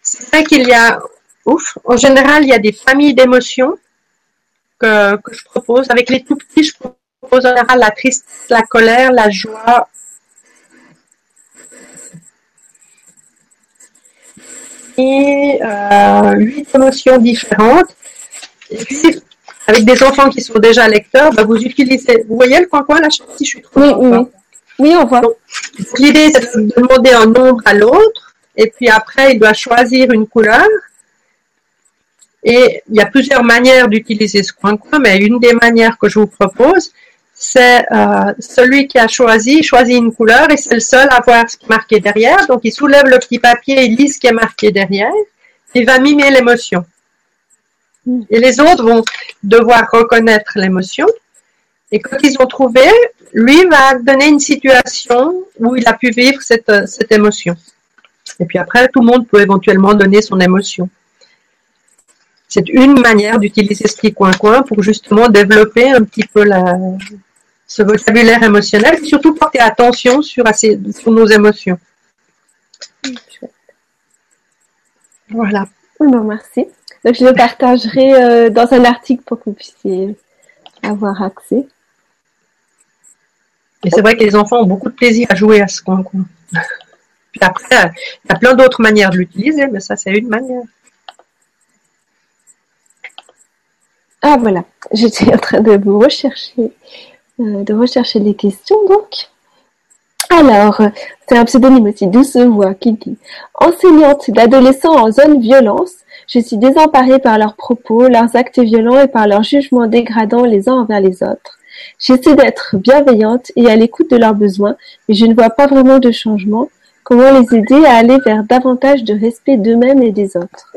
C'est vrai qu'il y a, ouf, en général, il y a des familles d'émotions que, que, je propose. Avec les tout petits, je propose en général la tristesse, la colère, la joie. Et euh, huit émotions différentes. Et puis, avec des enfants qui sont déjà lecteurs, bah, vous utilisez. Vous voyez le coin-coin là, si je suis trop. Oui, oui. oui, on voit. L'idée, c'est de demander un nombre à l'autre, et puis après, il doit choisir une couleur. Et il y a plusieurs manières d'utiliser ce coin-coin, mais une des manières que je vous propose, c'est euh, celui qui a choisi, choisit une couleur et c'est le seul à voir ce qui est marqué derrière. Donc, il soulève le petit papier, il lit ce qui est marqué derrière, il va mimer l'émotion. Et les autres vont devoir reconnaître l'émotion. Et quand ils ont trouvé, lui va donner une situation où il a pu vivre cette, cette émotion. Et puis après, tout le monde peut éventuellement donner son émotion. C'est une manière d'utiliser ce petit coin-coin pour justement développer un petit peu la, ce vocabulaire émotionnel et surtout porter attention sur, sur nos émotions. Voilà. Bon, merci. Donc, je le partagerai euh, dans un article pour que vous puissiez avoir accès. Et c'est vrai que les enfants ont beaucoup de plaisir à jouer à ce coin-coin. [laughs] Puis après, il y a plein d'autres manières de l'utiliser, mais ça, c'est une manière. Ah voilà, j'étais en train de vous rechercher, euh, de rechercher les questions donc. Alors, c'est un pseudonyme aussi, Douce Voix, qui dit Enseignante d'adolescents en zone violence, je suis désemparée par leurs propos, leurs actes violents et par leurs jugements dégradants les uns envers les autres. J'essaie d'être bienveillante et à l'écoute de leurs besoins, mais je ne vois pas vraiment de changement. Comment les aider à aller vers davantage de respect d'eux-mêmes et des autres?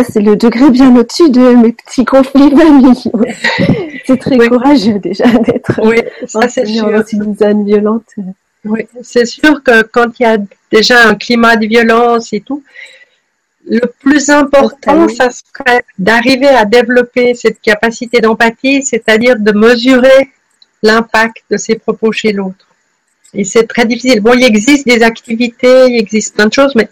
Ah, C'est le degré bien au-dessus de mes petits conflits familiaux. [laughs] c'est très courageux déjà d'être oui, dans une zone violente. Oui, c'est sûr que quand il y a déjà un climat de violence et tout, le plus important, ça serait d'arriver à développer cette capacité d'empathie, c'est-à-dire de mesurer l'impact de ses propos chez l'autre. Et c'est très difficile. Bon, il existe des activités, il existe plein de choses, mais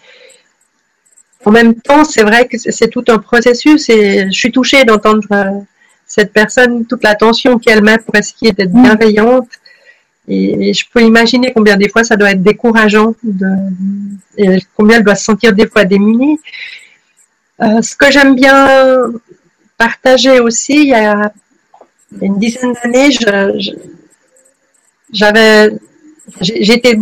en même temps, c'est vrai que c'est tout un processus et je suis touchée d'entendre euh, cette personne, toute l'attention qu'elle met pour essayer d'être bienveillante. Et, je peux imaginer combien des fois ça doit être décourageant, de, et combien elle doit se sentir des fois démunie. Euh, ce que j'aime bien partager aussi, il y a une dizaine d'années, j'avais, j'étais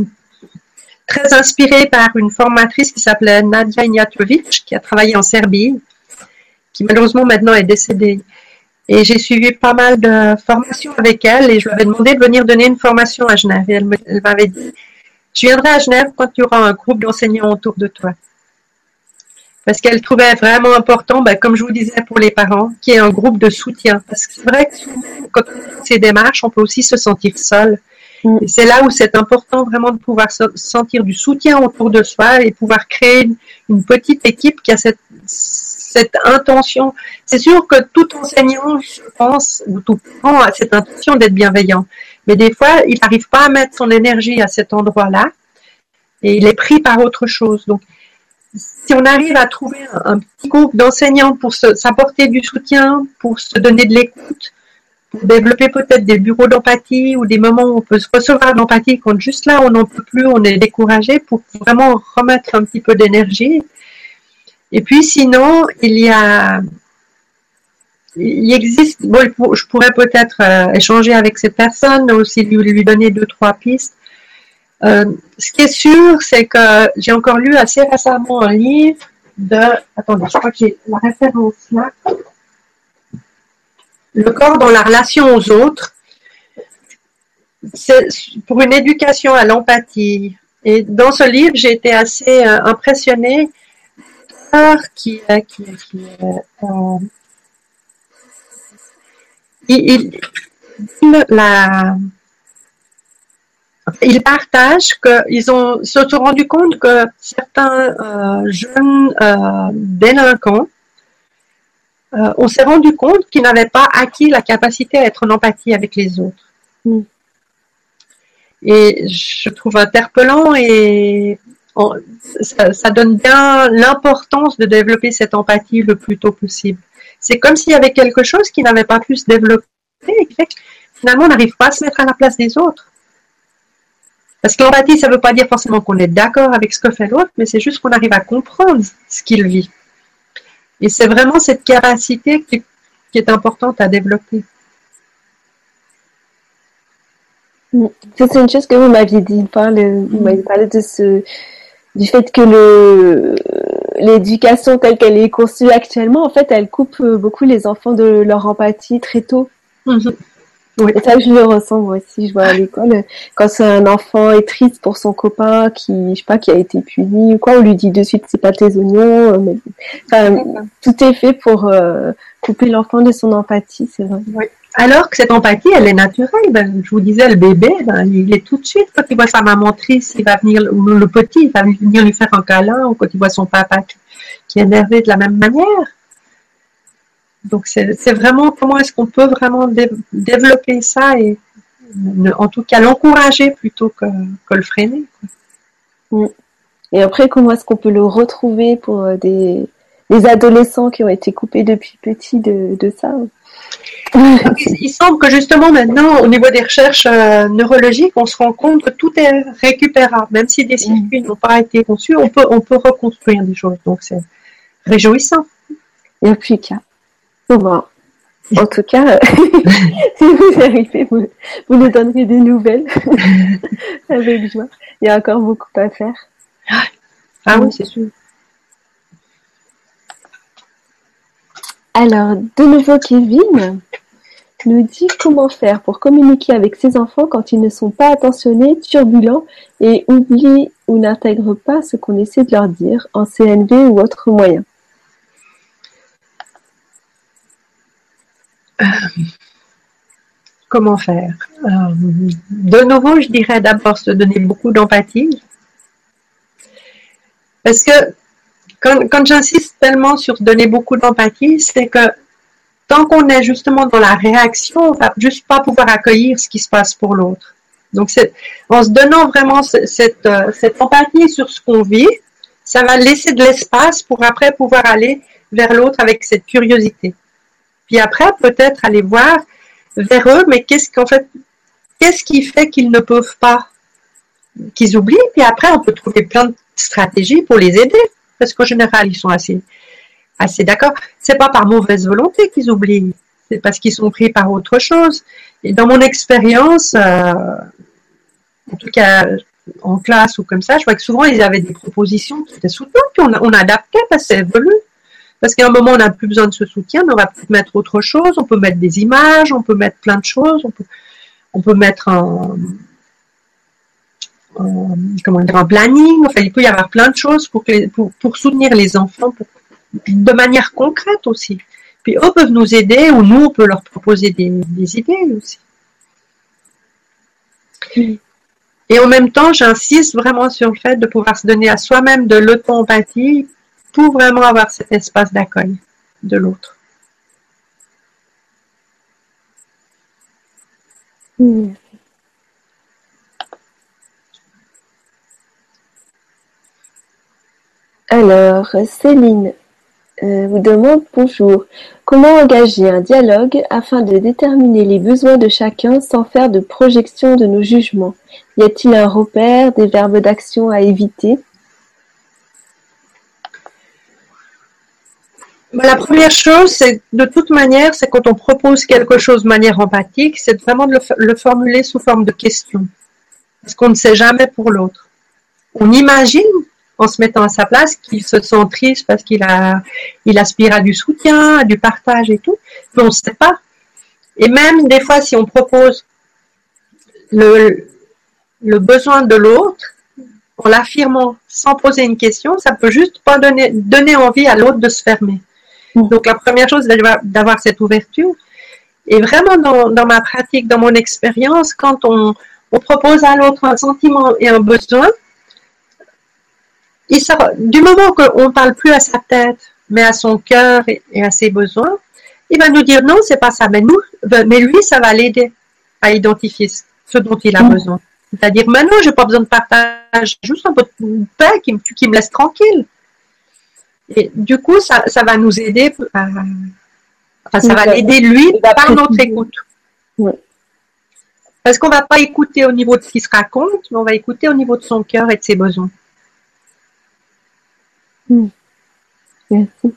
très inspirée par une formatrice qui s'appelait Nadia Ignatovic, qui a travaillé en Serbie, qui malheureusement maintenant est décédée. Et j'ai suivi pas mal de formations avec elle et je lui avais demandé de venir donner une formation à Genève. Et elle m'avait dit, je viendrai à Genève quand il y aura un groupe d'enseignants autour de toi. Parce qu'elle trouvait vraiment important, ben, comme je vous disais pour les parents, qu'il y ait un groupe de soutien. Parce que c'est vrai que quand on fait ces démarches, on peut aussi se sentir seul. C'est là où c'est important vraiment de pouvoir sentir du soutien autour de soi et pouvoir créer une petite équipe qui a cette, cette intention. C'est sûr que tout enseignant, je pense, ou tout parent a cette intention d'être bienveillant. Mais des fois, il n'arrive pas à mettre son énergie à cet endroit-là et il est pris par autre chose. Donc, si on arrive à trouver un, petit groupe d'enseignants pour s'apporter du soutien, pour se donner de l'écoute, développer peut-être des bureaux d'empathie ou des moments où on peut se recevoir d'empathie quand juste là on n'en peut plus, on est découragé pour vraiment remettre un petit peu d'énergie et puis sinon, il y a, il existe, bon, je pourrais peut-être euh, échanger avec cette personne, aussi lui, donner deux, trois pistes. Euh, ce qui est sûr, c'est que j'ai encore lu assez récemment un livre de, attendez, je crois que j'ai la référence là. Le corps dans la relation aux autres. C'est pour une éducation à l'empathie. Et dans ce livre, j'ai été assez euh, impressionnée qui, qui, qui euh, ils, la, ils qu'ils ont se sont rendu compte que certains euh, jeunes euh, délinquants, euh, on s'est rendu compte qu'ils n'avaient pas acquis la capacité à être en empathie avec les autres. Mm. Et je trouve interpellant et ça, donne bien l'importance de développer cette empathie le plus tôt possible. C'est comme s'il y avait quelque chose qui n'avait pas pu se développer et qui fait que finalement on n'arrive pas à se mettre à la place des autres. Parce que l'empathie, ça ne veut pas dire forcément qu'on est d'accord avec ce que fait l'autre, mais c'est juste qu'on arrive à comprendre ce qu'il vit. Et c'est vraiment cette capacité qui, est importante à développer. C'est une chose que vous m'aviez dit, vous m'avez parlé de ce, du fait que le, l'éducation telle qu'elle est conçue actuellement, en fait, elle coupe beaucoup les enfants de leur empathie très tôt. Mm-hmm. Oui. ça, je le ressens moi aussi. Je vois à l'école, quand un enfant est triste pour son copain qui, je sais pas, qui a été puni ou quoi, on lui dit de suite c'est pas tes oignons. Mais... Enfin, tout est fait pour euh, couper l'enfant de son empathie, c'est vrai. Oui. Alors que cette empathie, elle est naturelle. Ben, je vous disais, le bébé, ben, il est tout de suite, quand il voit sa maman triste, il va venir, ou le petit, il va venir lui faire un câlin, ou quand il voit son papa qui est énervé de la même manière. Donc c'est vraiment comment est-ce qu'on peut vraiment développer ça et en tout cas l'encourager plutôt que, le freiner. Mm. Et après, comment est-ce qu'on peut le retrouver pour euh, des, adolescents qui ont été coupés depuis petit de, ça il, semble que justement maintenant, au niveau des recherches euh, neurologiques, on se rend compte que tout est récupérable. Même si des circuits n'ont pas été conçus, on peut, on peut reconstruire des choses. Donc c'est réjouissant. Et puis, Bon, en tout cas, [laughs] si vous arrivez, vous, nous donnerez des nouvelles [laughs] avec joie. Il y a encore beaucoup à faire. Ah oui, c'est sûr. Alors, de nouveau, Kevin nous dit comment faire pour communiquer avec ses enfants quand ils ne sont pas attentionnés, turbulents et oublient ou n'intègrent pas ce qu'on essaie de leur dire en CNV ou autre moyen. Comment faire euh, De nouveau, je dirais d'abord se donner beaucoup d'empathie. Parce que quand, j'insiste tellement sur donner beaucoup d'empathie, c'est que tant qu'on est justement dans la réaction, on va juste pas pouvoir accueillir ce qui se passe pour l'autre. Donc, en se donnant vraiment euh, cette empathie sur ce qu'on vit, ça va laisser de l'espace pour après pouvoir aller vers l'autre avec cette curiosité. Puis après, peut-être aller voir vers eux, mais qu'est-ce qu'en fait, qu'est-ce qui fait qu'ils ne peuvent pas, qu'ils oublient, puis après, on peut trouver plein de stratégies pour les aider, parce qu'en général, ils sont assez, assez d'accord. C'est pas par mauvaise volonté qu'ils oublient, c'est parce qu'ils sont pris par autre chose. Et dans mon expérience, euh, en tout cas en classe ou comme ça, je vois que souvent ils avaient des propositions qui étaient soutenues, puis on, adaptait parce que c'est. Parce qu'à un moment, on n'a plus besoin de ce soutien, mais on va mettre autre chose. On peut mettre des images, on peut mettre plein de choses. On peut, on peut mettre un, comment dire, un planning. Enfin, il peut y avoir plein de choses pour, pour, soutenir les enfants de manière concrète aussi. Puis eux peuvent nous aider ou nous, on peut leur proposer des, des idées aussi. Et en même temps, j'insiste vraiment sur le fait de pouvoir se donner à soi-même de l'auto-empathie pour vraiment avoir cet espace d'accueil de l'autre. Alors, Céline euh, vous demande bonjour. Comment engager un dialogue afin de déterminer les besoins de chacun sans faire de projection de nos jugements? Y a-t-il un repère, des verbes d'action à éviter? La première chose, c'est de toute manière, c'est quand on propose quelque chose de manière empathique, c'est vraiment de le, formuler sous forme de question. Parce qu'on ne sait jamais pour l'autre. On imagine, en se mettant à sa place, qu'il se sent triste parce qu'il a, il aspire à du soutien, à du partage et tout, mais on ne sait pas. Et même des fois, si on propose le, le besoin de l'autre, en l'affirmant sans poser une question, ça peut juste pas donner, donner envie à l'autre de se fermer. Donc la première chose, c'est d'avoir cette ouverture. Et vraiment, dans, ma pratique, dans mon expérience, quand on, propose à l'autre un sentiment et un besoin, il du moment qu'on ne parle plus à sa tête, mais à son cœur et, à ses besoins, il va nous dire non, c'est pas ça. Mais nous, mais lui, ça va l'aider à identifier ce dont il a mm. besoin. C'est-à-dire, maintenant, je n'ai pas besoin de partage, juste un peu de paix qui, qui me laisse tranquille. Et du coup, ça, ça va nous aider, à, enfin, ça va l'aider lui par notre écoute. Parce qu'on ne va pas écouter au niveau de ce qu'il se raconte, mais on va écouter au niveau de son cœur et de ses besoins. Hmm. Merci.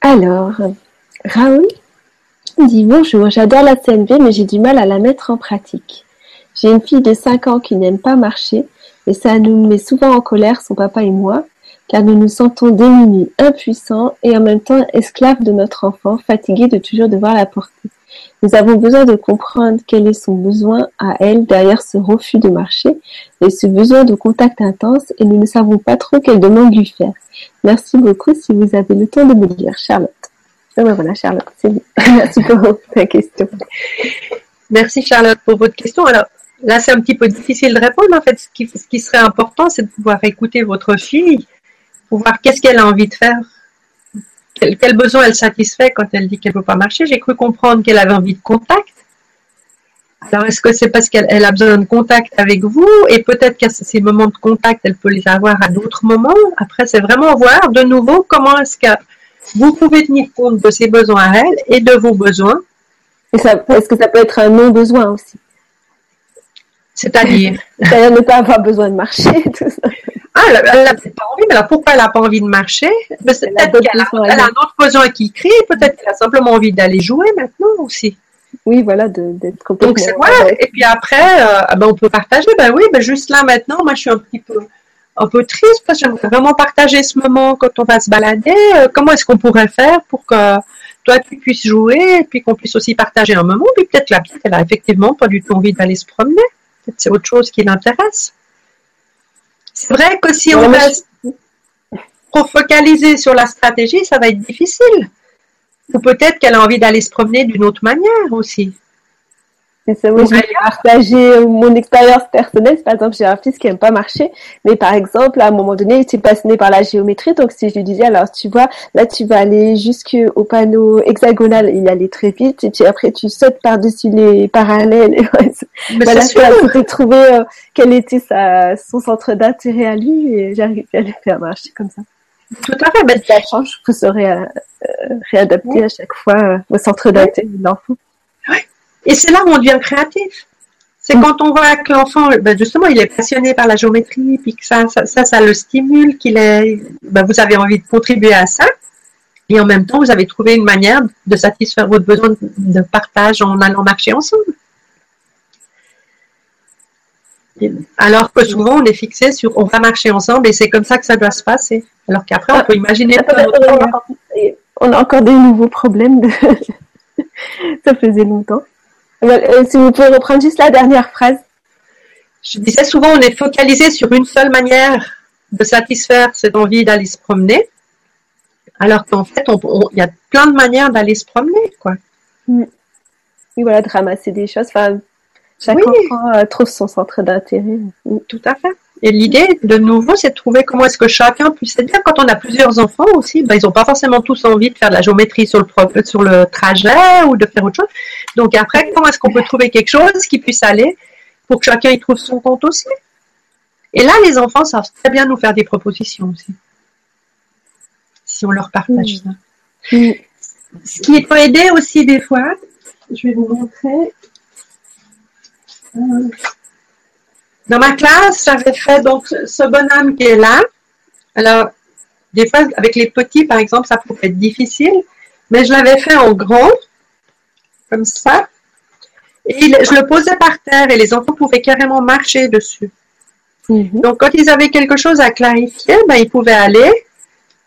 Alors, Raoul dit bonjour, j'adore la CNV, mais j'ai du mal à la mettre en pratique. J'ai une fille de 5 ans qui n'aime pas marcher, et ça nous met souvent en colère, son papa et moi, car nous nous sentons démunis, impuissants et en même temps esclaves de notre enfant, fatigués de toujours devoir la porter. Nous avons besoin de comprendre quel est son besoin à elle derrière ce refus de marcher et ce besoin de contact intense et nous ne savons pas trop quelle demande lui faire. Merci beaucoup si vous avez le temps de me dire, Charlotte. Ah ben voilà, Charlotte, c'est [laughs] Merci pour ta question. Merci Charlotte pour votre question. Là, c'est un petit peu difficile de répondre. En fait, ce qui, ce qui serait important, c'est de pouvoir écouter votre fille, pour voir qu'est-ce qu'elle a envie de faire, quel, quel, besoin elle satisfait quand elle dit qu'elle ne peut pas marcher. J'ai cru comprendre qu'elle avait envie de contact. Alors, est-ce que c'est parce qu'elle a besoin de contact avec vous? Et peut-être qu'à ces moments de contact, elle peut les avoir à d'autres moments Après, c'est vraiment voir de nouveau comment est-ce que vous pouvez tenir compte de ses besoins à elle et de vos besoins. Est-ce que ça peut être un non-besoin aussi? C'est-à-dire [laughs] C'est-à-dire ne pas avoir besoin de marcher, [laughs] tout ça. Ah, elle n'a pas envie, mais alors pourquoi elle n'a pas envie de marcher? Peut-être qu'elle a, un autre besoin qui crie, peut-être qu'elle a simplement envie d'aller jouer maintenant aussi. Oui, voilà, d'être complètement. Donc, c'est voilà. Et puis après, euh, ah ben, on peut partager. Ben oui, ben juste là maintenant, moi je suis un petit peu, un peu triste parce que j'aimerais vraiment partager ce moment quand on va se balader. Euh, comment est-ce qu'on pourrait faire pour que toi tu puisses jouer et puis qu'on puisse aussi partager un moment? Puis peut-être la petite, elle a effectivement pas du tout envie d'aller se promener c'est autre chose qui l'intéresse. C'est vrai que si on reste trop focalisé sur la stratégie, ça va être difficile. Ou peut-être qu'elle a envie d'aller se promener d'une autre manière aussi. C'est ça, oui, je vais partager mon expérience personnelle. Par exemple, j'ai un fils qui aime pas marcher, mais par exemple, à un moment donné, il était passionné par la géométrie. Donc, si je lui disais, alors, tu vois, là, tu vas aller jusqu'au panneau hexagonal, il allait très vite, et puis après, tu sautes par-dessus les parallèles. [laughs] mais voilà, je trouver euh, quel était sa, son centre d'intérêt à lui, et j'arrive à le faire marcher comme ça. Tout à fait, mais ça change, vous saurez euh, réadapter à chaque fois euh, au centre d'intérêt de l'enfant. Et c'est là où on devient créatif. C'est quand on voit que l'enfant, ben justement, il est passionné par la géométrie, puis que ça, ça, ça, le stimule, qu'il est, ben vous avez envie de contribuer à ça, et en même temps, vous avez trouvé une manière de satisfaire votre besoin de partage en allant marcher ensemble. Alors que souvent, on est fixé sur on va marcher ensemble et c'est comme ça que ça doit se passer. Alors qu'après, on peut imaginer. On a encore des nouveaux problèmes. De... [laughs] ça faisait longtemps. Euh, si vous pouvez reprendre juste la dernière phrase. Je disais souvent, on est focalisé sur une seule manière de satisfaire cette envie d'aller se promener, alors qu'en fait, il y a plein de manières d'aller se promener, quoi. Mm. Oui, voilà, de ramasser des choses. Enfin, chaque enfant euh, trouve son centre d'intérêt. Mm. Tout à fait. Et l'idée, de nouveau, c'est de trouver comment est-ce que chacun puisse. C'est-à-dire, quand on a plusieurs enfants aussi, ben, ils n'ont pas forcément tous envie de faire de la géométrie sur le, sur le trajet ou de faire autre chose. Donc, après, comment est-ce qu'on peut trouver quelque chose qui puisse aller pour que chacun y trouve son compte aussi? Et là, les enfants savent très bien nous faire des propositions aussi. Si on leur partage ça. Ce qui peut aider aussi des fois, je vais vous montrer. Euh, dans ma classe, j'avais fait donc ce bonhomme qui est là. Alors, des fois, avec les petits, par exemple, ça pouvait être difficile, mais je l'avais fait en grand, comme ça. Et je le posais par terre et les enfants pouvaient carrément marcher dessus. Mhm. Donc, quand ils avaient quelque chose à clarifier, ben, ils pouvaient aller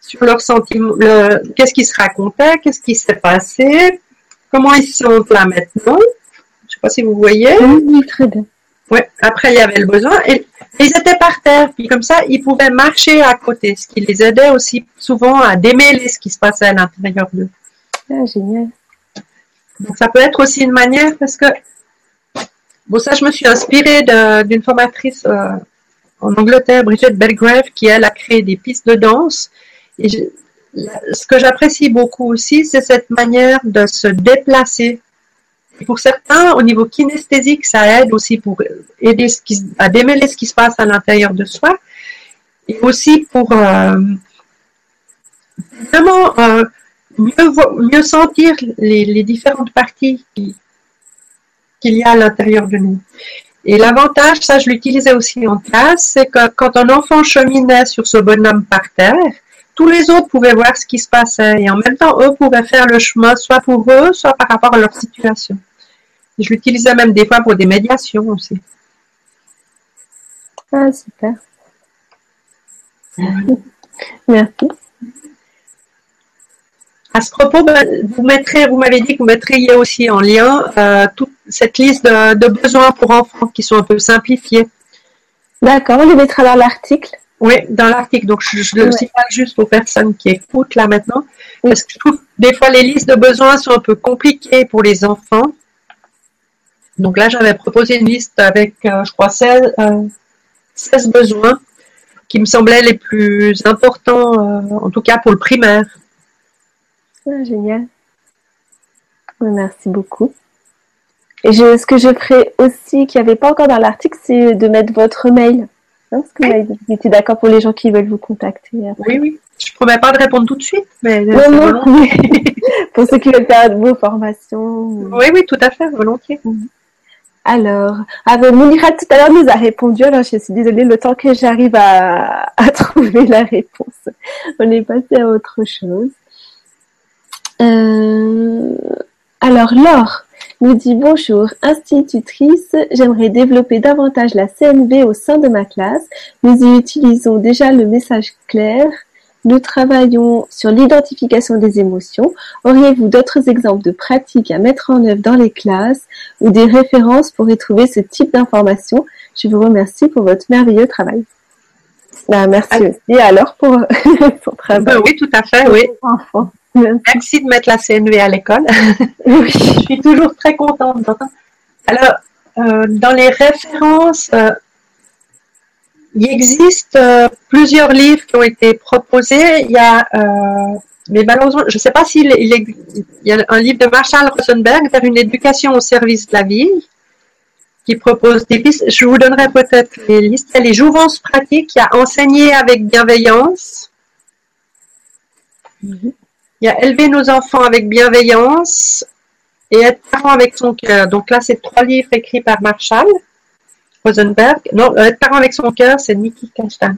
sur leur sentiment, qu'est-ce qui se racontait, qu'est-ce qui s'est passé, comment ils sont là maintenant. Je ne sais pas si vous voyez. Oui, très bien. Ouais. Après, il y avait le besoin. Et Ils étaient par terre, puis comme ça, ils pouvaient marcher à côté, ce qui les aidait aussi souvent à démêler ce qui se passait à l'intérieur d'eux. Ah, génial. Donc ça peut être aussi une manière parce que bon ça je me suis inspirée d'une formatrice euh, en Angleterre, Bridget Belgrave, qui elle a créé des pistes de danse. Et ce que j'apprécie beaucoup aussi, c'est cette manière de se déplacer. Pour certains, au niveau kinesthésique, ça aide aussi pour aider à démêler ce qui se passe à l'intérieur de soi, et aussi pour euh, vraiment euh, mieux, sentir les, différentes parties qu'il y a à l'intérieur de nous. Et l'avantage, ça je l'utilisais aussi en classe, c'est que quand un enfant cheminait sur ce bonhomme par terre, tous les autres pouvaient voir ce qui se passait et en même temps, eux pouvaient faire le chemin soit pour eux, soit par rapport à leur situation. Je l'utilisais même des fois pour des médiations aussi. Ah, super. [laughs] Merci. À ce propos, ben, vous mettrez, vous m'avez dit que vous mettriez aussi en lien euh, toute cette liste de, besoins pour enfants qui sont un peu simplifiés. D'accord, on les mettra dans l'article. Oui, dans l'article. Donc, je, le ouais. pas juste aux personnes qui écoutent là maintenant, parce que je trouve des fois les listes de besoins sont un peu compliquées pour les enfants. Donc là, j'avais proposé une liste avec, euh, je crois, 16, 16, euh, besoins qui me semblaient les plus importants, en tout cas pour le primaire. Ah, génial. Merci beaucoup. Et ce que je ferai aussi, qui n'y avait pas encore dans l'article, c'est de mettre votre mail. Hein, parce que vous étiez d'accord pour les gens qui veulent vous contacter. Oui, oui. Je ne promets pas de répondre tout de suite, mais [laughs] pour ceux qui veulent faire vos formations. Oui, oui, tout à fait, volontiers. Mhm. Alors, avec Mounira tout à l'heure nous a répondu, alors je suis désolée, le temps que j'arrive à, [laughs] trouver la réponse, on est passé à autre chose. Euh, alors, Laure nous dit bonjour, institutrice, j'aimerais développer davantage la CNV au sein de ma classe. Nous y utilisons déjà le message clair. Nous travaillons sur l'identification des émotions. Auriez-vous d'autres exemples de pratiques à mettre en œuvre dans les classes ou des références pour y trouver ce type d'informations? Je vous remercie pour votre merveilleux travail. Bah, merci aussi alors pour [laughs] son travail. oui, tout à fait, oui. Merci de mettre la CNV à l'école. oui, [laughs] je suis toujours très contente Alors, euh, dans les références, euh, il existe euh, plusieurs livres qui ont été proposés. Il y a, mais malheureusement, je ne sais pas s'il il, y a un livre de Marshall Rosenberg vers une éducation au service de la vie qui propose des pistes. Je vous donnerai peut-être les listes. Les jouvences pratiques, il y a enseigner avec bienveillance. Il y a élever nos enfants avec bienveillance et être parent avec son cœur. Donc là, c'est trois livres écrits par Marshall Rosenberg. Non, euh, être parent avec son cœur, c'est Nikki Kastan.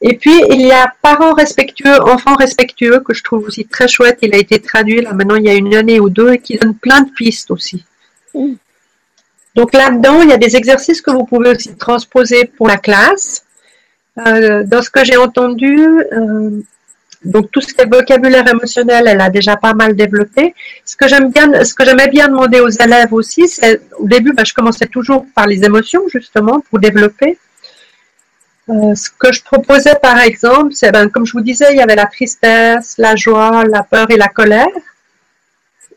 Et puis, il y a Parents respectueux, enfants respectueux, que je trouve aussi très chouette. Il a été traduit là maintenant il y a une année ou deux et qui donne plein de pistes aussi. Mm. Donc là-dedans, il y a des exercices que vous pouvez aussi transposer pour la classe. Euh, dans ce que j'ai entendu, euh, donc tout ce qui est vocabulaire émotionnel, elle a déjà pas mal développé. Ce que j'aime bien, ce que j'aimais bien demander aux élèves aussi, c'est au début, ben, je commençais toujours par les émotions justement pour développer. Euh, ce que je proposais par exemple, c'est ben, comme je vous disais, il y avait la tristesse, la joie, la peur et la colère.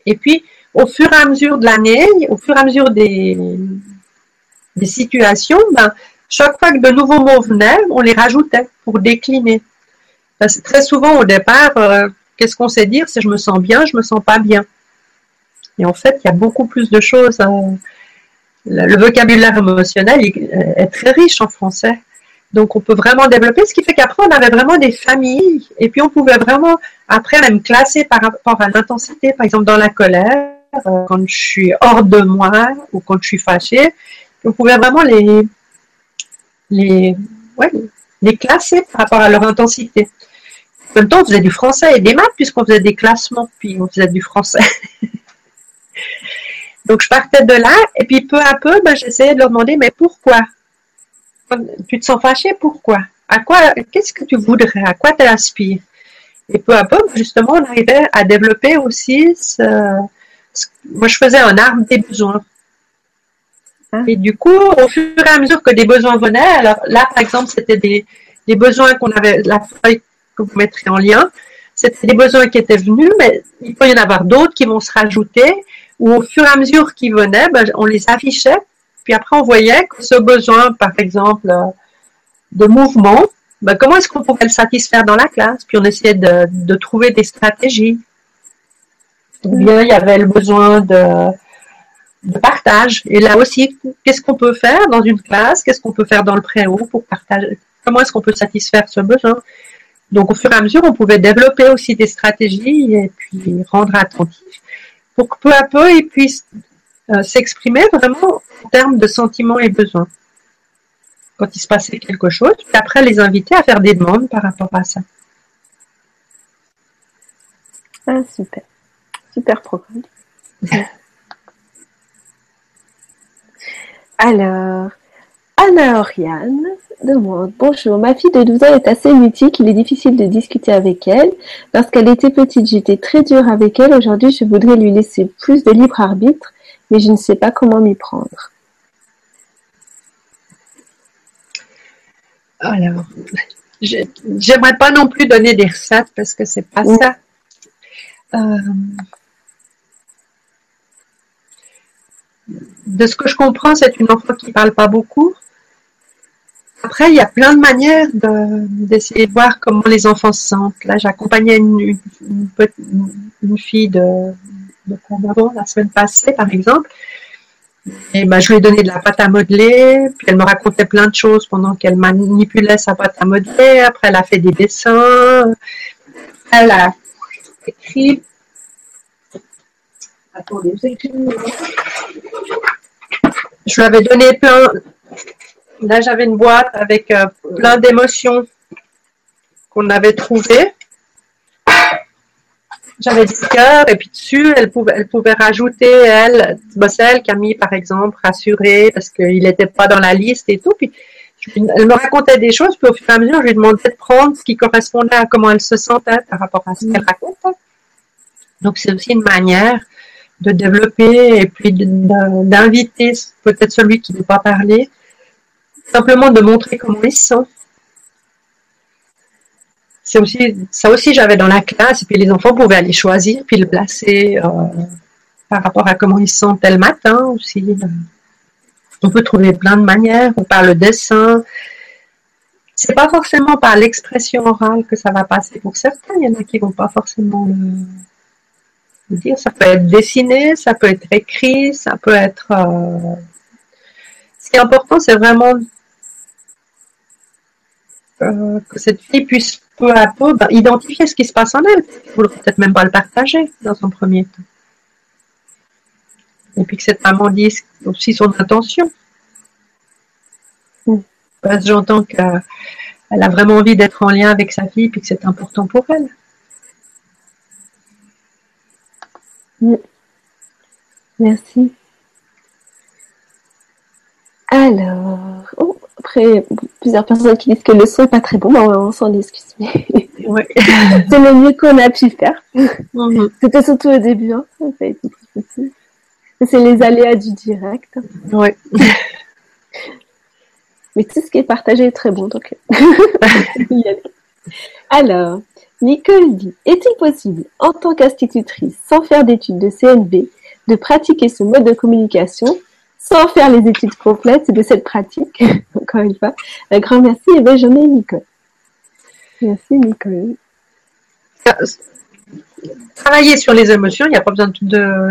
Et puis, au fur et à mesure de l'année, au fur et à mesure des, des situations, ben, chaque fois que de nouveaux mots venaient, on les rajoutait pour décliner très souvent au départ, euh, qu'est-ce qu'on sait dire? C'est je me sens bien, je me sens pas bien. Et en fait, il y a beaucoup plus de choses. Hein. Le, vocabulaire émotionnel est très riche en français. Donc, on peut vraiment développer, ce qui fait qu'après, on avait vraiment des familles. Et puis, on pouvait vraiment, après, même classer par rapport à l'intensité. Par exemple, dans la colère, euh, quand je suis hors de moi ou quand je suis fâchée, on pouvait vraiment les, les, les classer par rapport à leur intensité. En même temps, on faisait du français et des maths puisqu'on faisait des classements, puis on faisait du français. [laughs] Donc je partais de là et puis peu à peu, ben, j'essayais de leur demander mais pourquoi? Tu te sens fâché? Pourquoi? À quoi Qu'est-ce que tu voudrais? À quoi tu aspires Et peu à peu, justement, on arrivait à développer aussi ce, moi je faisais un arbre des besoins. Ah. Et du coup, au fur et à mesure que des besoins venaient, alors là, par exemple, c'était des, des besoins qu'on avait, la feuille que vous mettrez en lien, c'était des besoins qui étaient venus, mais il peut y en avoir d'autres qui vont se rajouter, ou au fur et à mesure qu'ils venaient, ben, on les affichait, puis après on voyait que ce besoin, par exemple, euh, de mouvement, ben, comment est-ce qu'on pourrait le satisfaire dans la classe, puis on essayait de, trouver des stratégies. Ou bien il y avait le besoin de, de partage. Et là aussi, qu'est-ce qu'on peut faire dans une classe? Qu'est-ce qu'on peut faire dans le préau pour partager? Comment est-ce qu'on peut satisfaire ce besoin? Donc, au fur et à mesure, on pouvait développer aussi des stratégies et puis rendre attentif pour que peu à peu, ils puissent euh, s'exprimer vraiment en termes de sentiments et besoins. Quand il se passait quelque chose, puis après les inviter à faire des demandes par rapport à ça. Ah, super. Super programme. [laughs] Alors, Anna Oriane demande Bonjour, ma fille de 12 ans est assez mutique, il est difficile de discuter avec elle. Lorsqu'elle était petite, j'étais très dure avec elle. Aujourd'hui, je voudrais lui laisser plus de libre arbitre, mais je ne sais pas comment m'y prendre. Alors, j'aimerais pas non plus donner des recettes parce que c'est pas ça. Euh, de ce que je comprends, c'est une enfant qui parle pas beaucoup. Après, il y a plein de manières d'essayer de, voir comment les enfants se sentent. Là, j'accompagnais une, fille de, de la semaine passée, par exemple. Et ben, je lui ai donné de la pâte à modeler, puis elle me racontait plein de choses pendant qu'elle manipulait sa pâte à modeler. Après, elle a fait des dessins. Elle a écrit Attendez, Je lui avais donné plein. Là, j'avais une boîte avec euh, plein d'émotions qu'on avait trouvées. J'avais des cœurs et puis dessus, elle pouvait, elle pouvait rajouter, elle, bah, celle mis, par exemple, rassuré parce qu'il n'était pas dans la liste et tout. Puis, elle me racontait des choses, puis au fur et à mesure, je lui demandais de prendre ce qui correspondait à comment elle se sentait par rapport à ce qu'elle racontait. Donc, c'est aussi une manière de développer et puis d'inviter peut-être celui qui ne veut pas parler, simplement de montrer comment il se sent. C'est aussi, ça aussi j'avais dans la classe, et puis les enfants pouvaient aller choisir, puis le placer euh, par rapport à comment ils se sentent tel matin aussi. On peut trouver plein de manières, parle le dessin. C'est pas forcément par l'expression orale que ça va passer pour certains, il y en a qui vont pas forcément le, dire. Ça peut être dessiné, ça peut être écrit, ça peut être. Euh, qui est important, c'est vraiment euh, que cette fille puisse peu à peu ben, identifier ce qui se passe en elle. Vous ne peut-être même pas le partager dans un premier temps. Et puis que cette maman dise aussi son intention. Parce que j'entends qu'elle a vraiment envie d'être en lien avec sa fille et que c'est important pour elle. Merci. Alors, oh, après, plusieurs personnes qui disent que le son n'est pas très bon, on s'en excuse. [laughs] c'est le mieux qu'on a pu faire. Mhm. C'était surtout au début, hein. C'est les aléas du direct. [laughs] Mais tout ce qui est partagé est très bon, donc. [laughs] Alors, Nicole dit Est-il possible, en tant qu'institutrice, sans faire d'études de CNB, de pratiquer ce mode de communication sans faire les études complètes de cette pratique [laughs] Encore une fois, un grand merci et bonne journée, Nicole. Merci, Nicole. Travailler sur les émotions, il n'y a pas besoin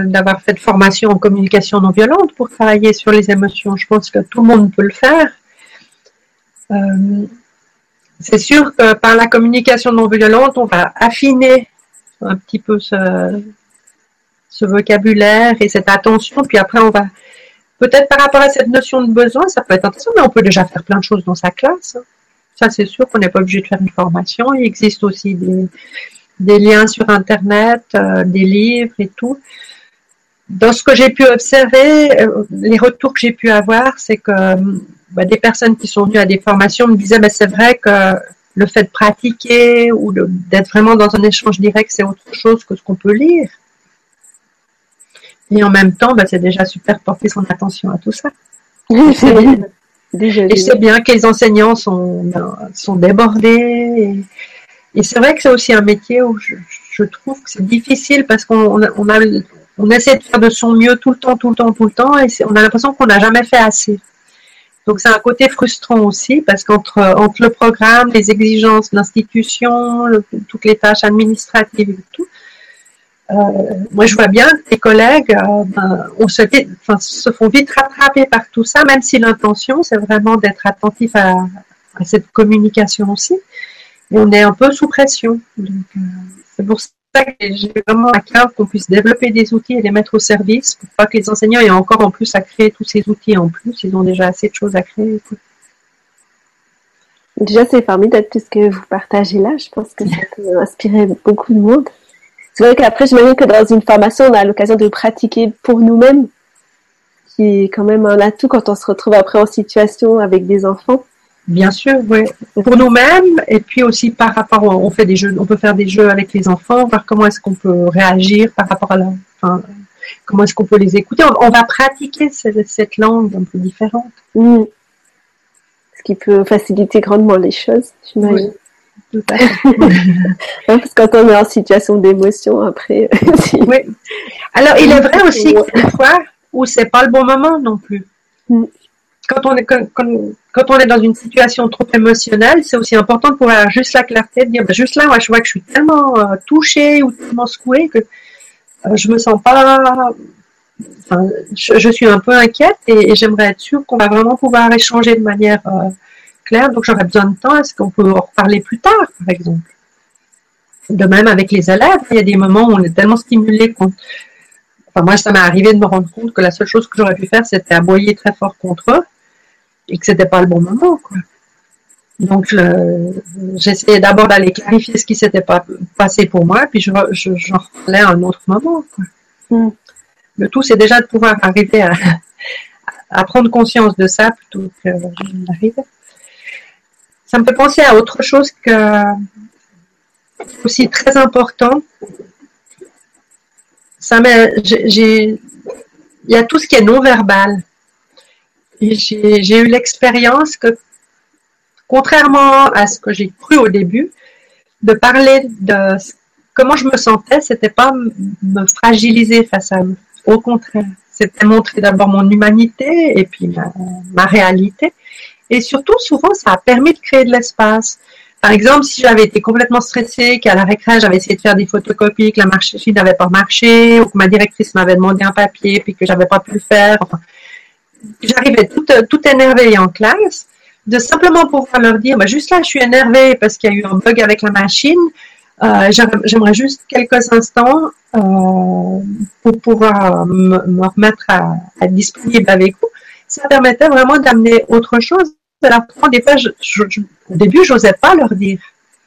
d'avoir fait de formation en communication non violente pour travailler sur les émotions. Je pense que tout le monde peut le faire. Euh, c'est sûr que par la communication non violente, on va affiner un petit peu ce, vocabulaire et cette attention. Puis après, on va peut-être par rapport à cette notion de besoin, ça peut être intéressant, mais on peut déjà faire plein de choses dans sa classe. Ça, c'est sûr qu'on n'est pas obligé de faire une formation. Il existe aussi des, liens sur Internet, euh, des livres et tout. Dans ce que j'ai pu observer, euh, les retours que j'ai pu avoir, c'est que bah, des personnes qui sont venues à des formations me disaient, mais c'est vrai que le fait de pratiquer ou d'être vraiment dans un échange direct, c'est autre chose que ce qu'on peut lire. Et en même temps, bah, c'est déjà super porter son attention à tout ça. Et c'est bien que les enseignants sont, sont débordés. Et, c'est vrai que c'est aussi un métier où je, trouve que c'est difficile parce qu'on on a, on essaie de faire de son mieux tout le temps, tout le temps, tout le temps, et on a l'impression qu'on n'a jamais fait assez. Donc c'est un côté frustrant aussi parce qu'entre entre le programme, les exigences de l'institution, toutes les tâches administratives et tout, moi je vois bien que tes collègues euh, ben, on se, font vite rattraper par tout ça, même si l'intention c'est vraiment d'être attentif à, cette communication aussi. Et on est un peu sous pression. Euh, c'est pour ça j'ai vraiment à cœur qu'on puisse développer des outils et les mettre au service pour pas que les enseignants aient encore en plus à créer tous ces outils en plus. Ils ont déjà assez de choses à créer. Déjà, c'est formidable tout ce que vous partagez là. Je pense que ça peut inspirer beaucoup de monde. C'est vrai qu'après, j'imagine que dans une formation, on a l'occasion de pratiquer pour nous-mêmes, qui est quand même un atout quand on se retrouve après en situation avec des enfants. Bien sûr, oui. Pour nous-mêmes, et puis aussi par rapport, on fait des jeux, on peut faire des jeux avec les enfants, voir comment est-ce qu'on peut réagir par rapport à la, enfin, comment est-ce qu'on peut les écouter. On, va pratiquer cette, langue un peu différente. Ce qui peut faciliter grandement les choses, j'imagine. Oui. [laughs] Parce que quand on est en situation d'émotion, après. [laughs] oui. Alors, il est vrai aussi que des fois où c'est pas le bon moment non plus. Mm quand on est quand, on est dans une situation trop émotionnelle, c'est aussi important de pouvoir avoir juste la clarté de dire ben, juste là, moi, je vois que je suis tellement euh, touchée ou tellement secouée que euh, je me sens pas. Enfin, je, suis un peu inquiète et, j'aimerais être sûre qu'on va vraiment pouvoir échanger de manière euh, Donc j'aurais besoin de temps. Est-ce qu'on peut en reparler plus tard, par exemple? De même avec les élèves, il y a des moments où on est tellement stimulé qu'on Enfin, moi, ça m'est arrivé de me rendre compte que la seule chose que j'aurais pu faire, c'était aboyer très fort contre eux et que c'était pas le bon moment, quoi. Donc, j'essayais d'abord d'aller clarifier ce qui s'était pas passé pour moi, puis j'en je, je, reparlais à un autre moment, quoi. Hmm. Le tout, c'est déjà de pouvoir arriver à, à, prendre conscience de ça plutôt que d'arriver. Ça me fait penser à autre chose que aussi très important, ça j'ai, il y a tout ce qui est non verbal. J'ai eu l'expérience que, contrairement à ce que j'ai cru au début, de parler de comment je me sentais, c'était pas me fragiliser face à eux. Au contraire, c'était montrer d'abord mon humanité et puis ma réalité. Et surtout, souvent, ça a permis de créer de l'espace. Par exemple, si j'avais été complètement stressée, qu'à la récré, j'avais essayé de faire des photocopies, que la machine n'avait pas marché, ou que ma directrice m'avait demandé un papier, puis que j'avais pas pu le faire, j'arrivais toute, toute énervée en classe, de simplement pouvoir leur dire, bah, juste là, je suis énervée parce qu'il y a eu un bug avec la machine, euh, j'aimerais juste quelques instants euh, pour pouvoir me, remettre à, à disponible avec vous. Ça permettait vraiment d'amener autre chose des fois, au début, je n'osais pas leur dire.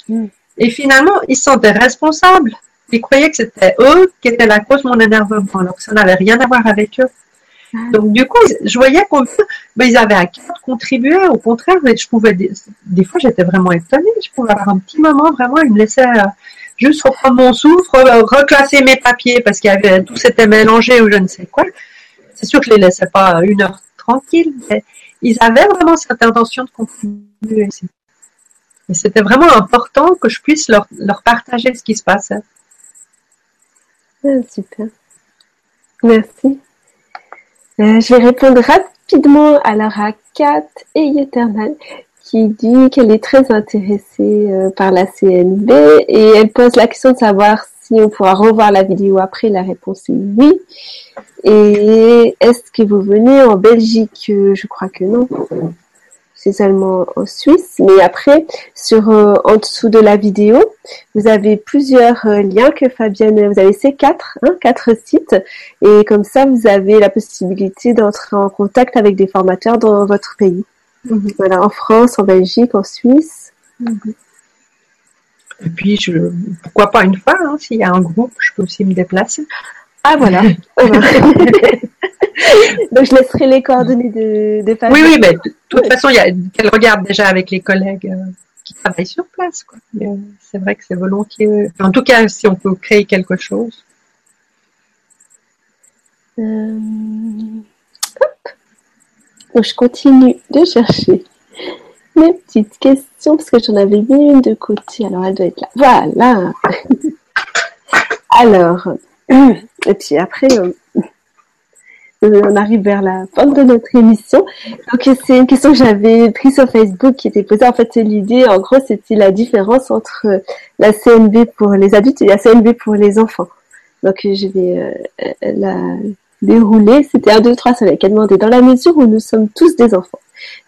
Mm. Et finalement, ils se sentaient responsables. Ils croyaient que c'était eux qui étaient la cause de mon énervement, alors que ça n'avait rien à voir avec eux. Ah. Donc, du coup, je voyais qu'ils ben, avaient à cœur de contribuer. Au contraire, je pouvais, des, fois, j'étais vraiment étonnée. Je pouvais avoir un petit moment, vraiment, ils me laissaient euh, juste reprendre mon souffle, reclasser mes papiers parce qu'il y avait, tout s'était mélangé ou je ne sais quoi. C'est sûr que je les laissais pas une heure tranquille, mais ils avaient vraiment cette intention de contribuer. Et c'était vraiment important que je puisse leur, partager ce qui se passait. Ah, super. Merci. Euh, je vais répondre rapidement alors à Kat et Eternal qui dit qu'elle est très intéressée euh, par la CNB et elle pose la question de savoir si on pourra revoir la vidéo après. La réponse est oui. Et est-ce que vous venez en Belgique? Je crois que non. C'est seulement en Suisse. Mais après, sur euh, en dessous de la vidéo, vous avez plusieurs euh, liens que Fabienne, vous avez ces quatre, hein, quatre sites, et comme ça, vous avez la possibilité d'entrer en contact avec des formateurs dans votre pays. Mhm. Voilà, en France, en Belgique, en Suisse. Et puis, je, pourquoi pas une fois, hein, s'il y a un groupe, je peux aussi me déplacer. Ah voilà. [laughs] [laughs] Donc je laisserai les coordonnées de, de Oui, oui, mais de toute façon, il y a qu'elle regarde déjà avec les collègues euh, qui travaillent sur place. Euh, c'est vrai que c'est volontiers. En tout cas, si on peut créer quelque chose. Euh, Donc, je continue de chercher mes petites questions parce que j'en avais mis une de côté. Alors, elle doit être là. Voilà. [laughs] Alors, [clears throat] et puis après, euh, on arrive vers la fin de notre émission. Donc, c'est une question que j'avais prise sur Facebook qui était posée. En fait, l'idée, en gros, c'était la différence entre la CNB pour les adultes et la CNB pour les enfants. Donc, je vais euh, la dérouler. C'était un, deux, trois, ça qui a demandé. Dans la mesure où nous sommes tous des enfants,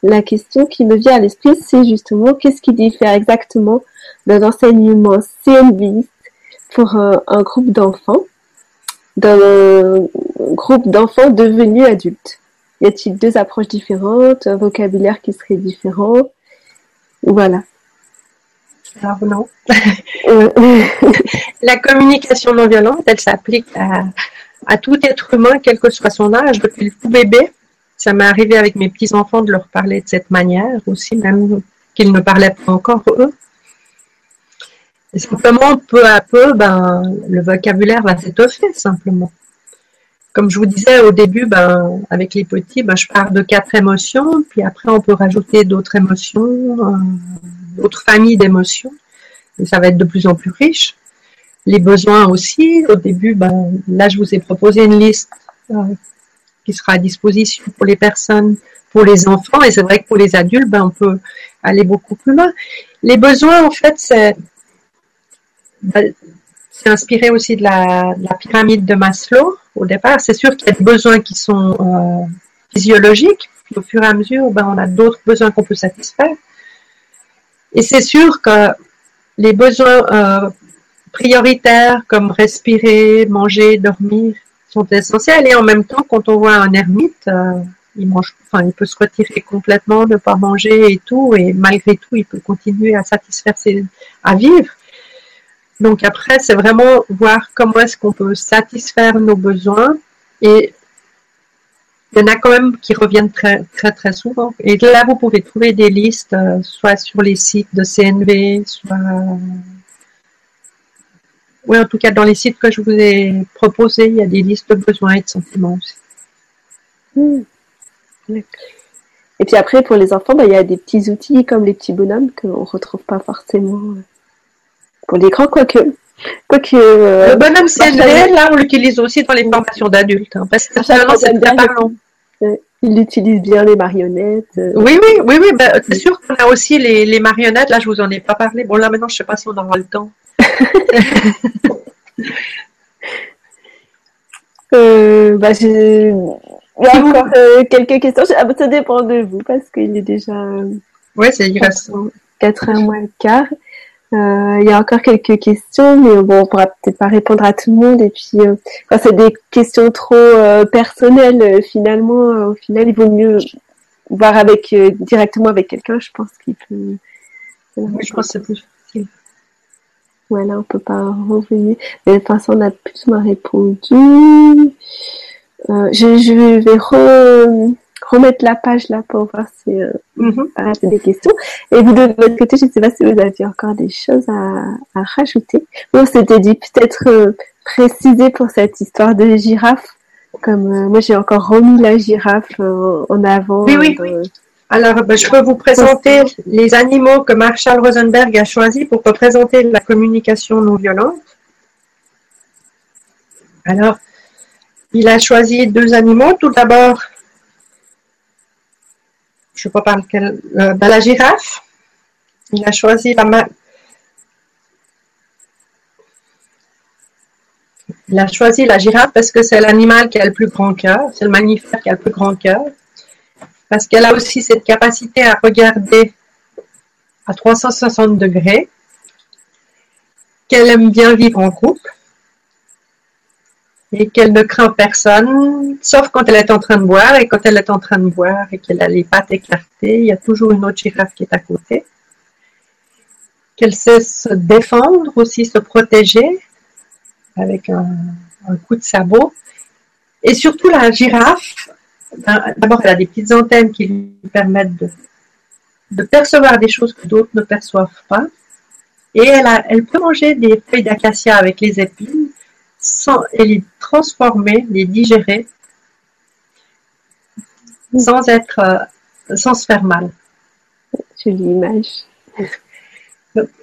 la question qui me vient à l'esprit, c'est justement qu'est-ce qui diffère exactement d'un enseignement CNB pour un, groupe d'enfants, d'un groupe d'enfants devenus adultes? Y a-t-il deux approches différentes, un vocabulaire qui serait différent? Voilà. Alors non. [laughs] la communication non violente, elle s'applique à, à tout être humain, quel que soit son âge, depuis le tout bébé. Ça m'est arrivé avec mes petits-enfants de leur parler de cette manière aussi, même qu'ils ne parlaient pas encore eux. Et simplement, peu à peu, ben, le vocabulaire va s'étoffer simplement? Comme je vous disais au début, ben, avec les petits, ben, je parle de quatre émotions, puis après on peut rajouter d'autres émotions, euh, d'autres familles d'émotions, et ça va être de plus en plus riche les besoins aussi. Au début, ben, là, je vous ai proposé une liste euh, qui sera à disposition pour les personnes, pour les enfants, et c'est vrai que pour les adultes, ben, on peut aller beaucoup plus loin. Les besoins, en fait, c'est ben, inspiré aussi de la, pyramide de Maslow au départ. C'est sûr qu'il y a des besoins qui sont euh, physiologiques, puis au fur et à mesure, on a d'autres besoins qu'on peut satisfaire. Et c'est sûr que les besoins euh, prioritaires comme respirer, manger, dormir sont essentiels. Et en même temps, quand on voit un ermite, euh, il mange, enfin, il peut se retirer complètement, ne pas manger et tout, et malgré tout, il peut continuer à satisfaire ses, à vivre. Donc après, c'est vraiment voir comment est-ce qu'on peut satisfaire nos besoins et il y en a quand même qui reviennent très très très souvent. Et là, vous pouvez trouver des listes, euh, soit sur les sites de CNV, soit oui, en tout cas, dans les sites que je vous ai proposés, il y a des listes de besoins et de sentiments aussi. Hmm. Et puis après, pour les enfants, bah, il y a des petits outils comme les petits bonhommes qu'on ne retrouve pas forcément euh, pour les grands, quoique. quoique euh, le bonhomme CNV, là, on l'utilise aussi dans les formations d'adultes, hein, parce que c'est très parlant. Il utilise bien les marionnettes. Euh. Oui, oui, oui, oui. Bah, c'est sûr qu'on a aussi les, les, marionnettes. Là, je vous en ai pas parlé. Bon, là, maintenant, je sais pas si on aura le temps. [laughs] euh, bah, il y a encore euh, quelques questions. Ah, ça dépend de vous parce qu'il est déjà. Ouais, c'est il 4 heures moins le quart. Euh, il y a encore quelques questions, mais bon, on pourra peut-être pas répondre à tout le monde. Et puis, euh, quand c'est des questions trop euh, personnelles, finalement, au final, il vaut mieux voir avec directement avec quelqu'un. Je pense qu'il peut. Oui, je pense que c'est plus facile. Voilà, on peut pas revenir. Mais de toute façon, on a plus ou moins répondu. je, je vais re remettre la page là pour voir si euh, mm des questions. Et vous de votre côté, je ne sais pas si vous aviez encore des choses à, à rajouter. On s'était dit peut-être euh, préciser pour cette histoire de girafe. Comme euh, moi, j'ai encore remis la girafe en avant. Oui, oui, oui. Alors, ben, je peux vous présenter les animaux que Marshall Rosenberg a choisis pour représenter la communication non violente. Alors, il a choisi deux animaux. Tout d'abord, je ne sais pas lequel, euh, ben, la girafe. Il a choisi la Il a choisi la girafe parce que c'est l'animal qui a le plus grand cœur, c'est le mammifère qui a le plus grand cœur, parce qu'elle a aussi cette capacité à regarder à 360 degrés, qu'elle aime bien vivre en groupe, et qu'elle ne craint personne, sauf quand elle est en train de boire, et quand elle est en train de boire et qu'elle a les pattes écartées, il y a toujours une autre girafe qui est à côté. Qu'elle sait se défendre, aussi se protéger avec un, coup de sabot. Et surtout la girafe, ben, d'abord elle a des petites antennes qui lui permettent de, percevoir des choses que d'autres ne perçoivent pas. Et elle, elle peut manger des feuilles d'acacia avec les épines et les transformer, les digérer. sans être, euh, sans se faire mal. Jolie image.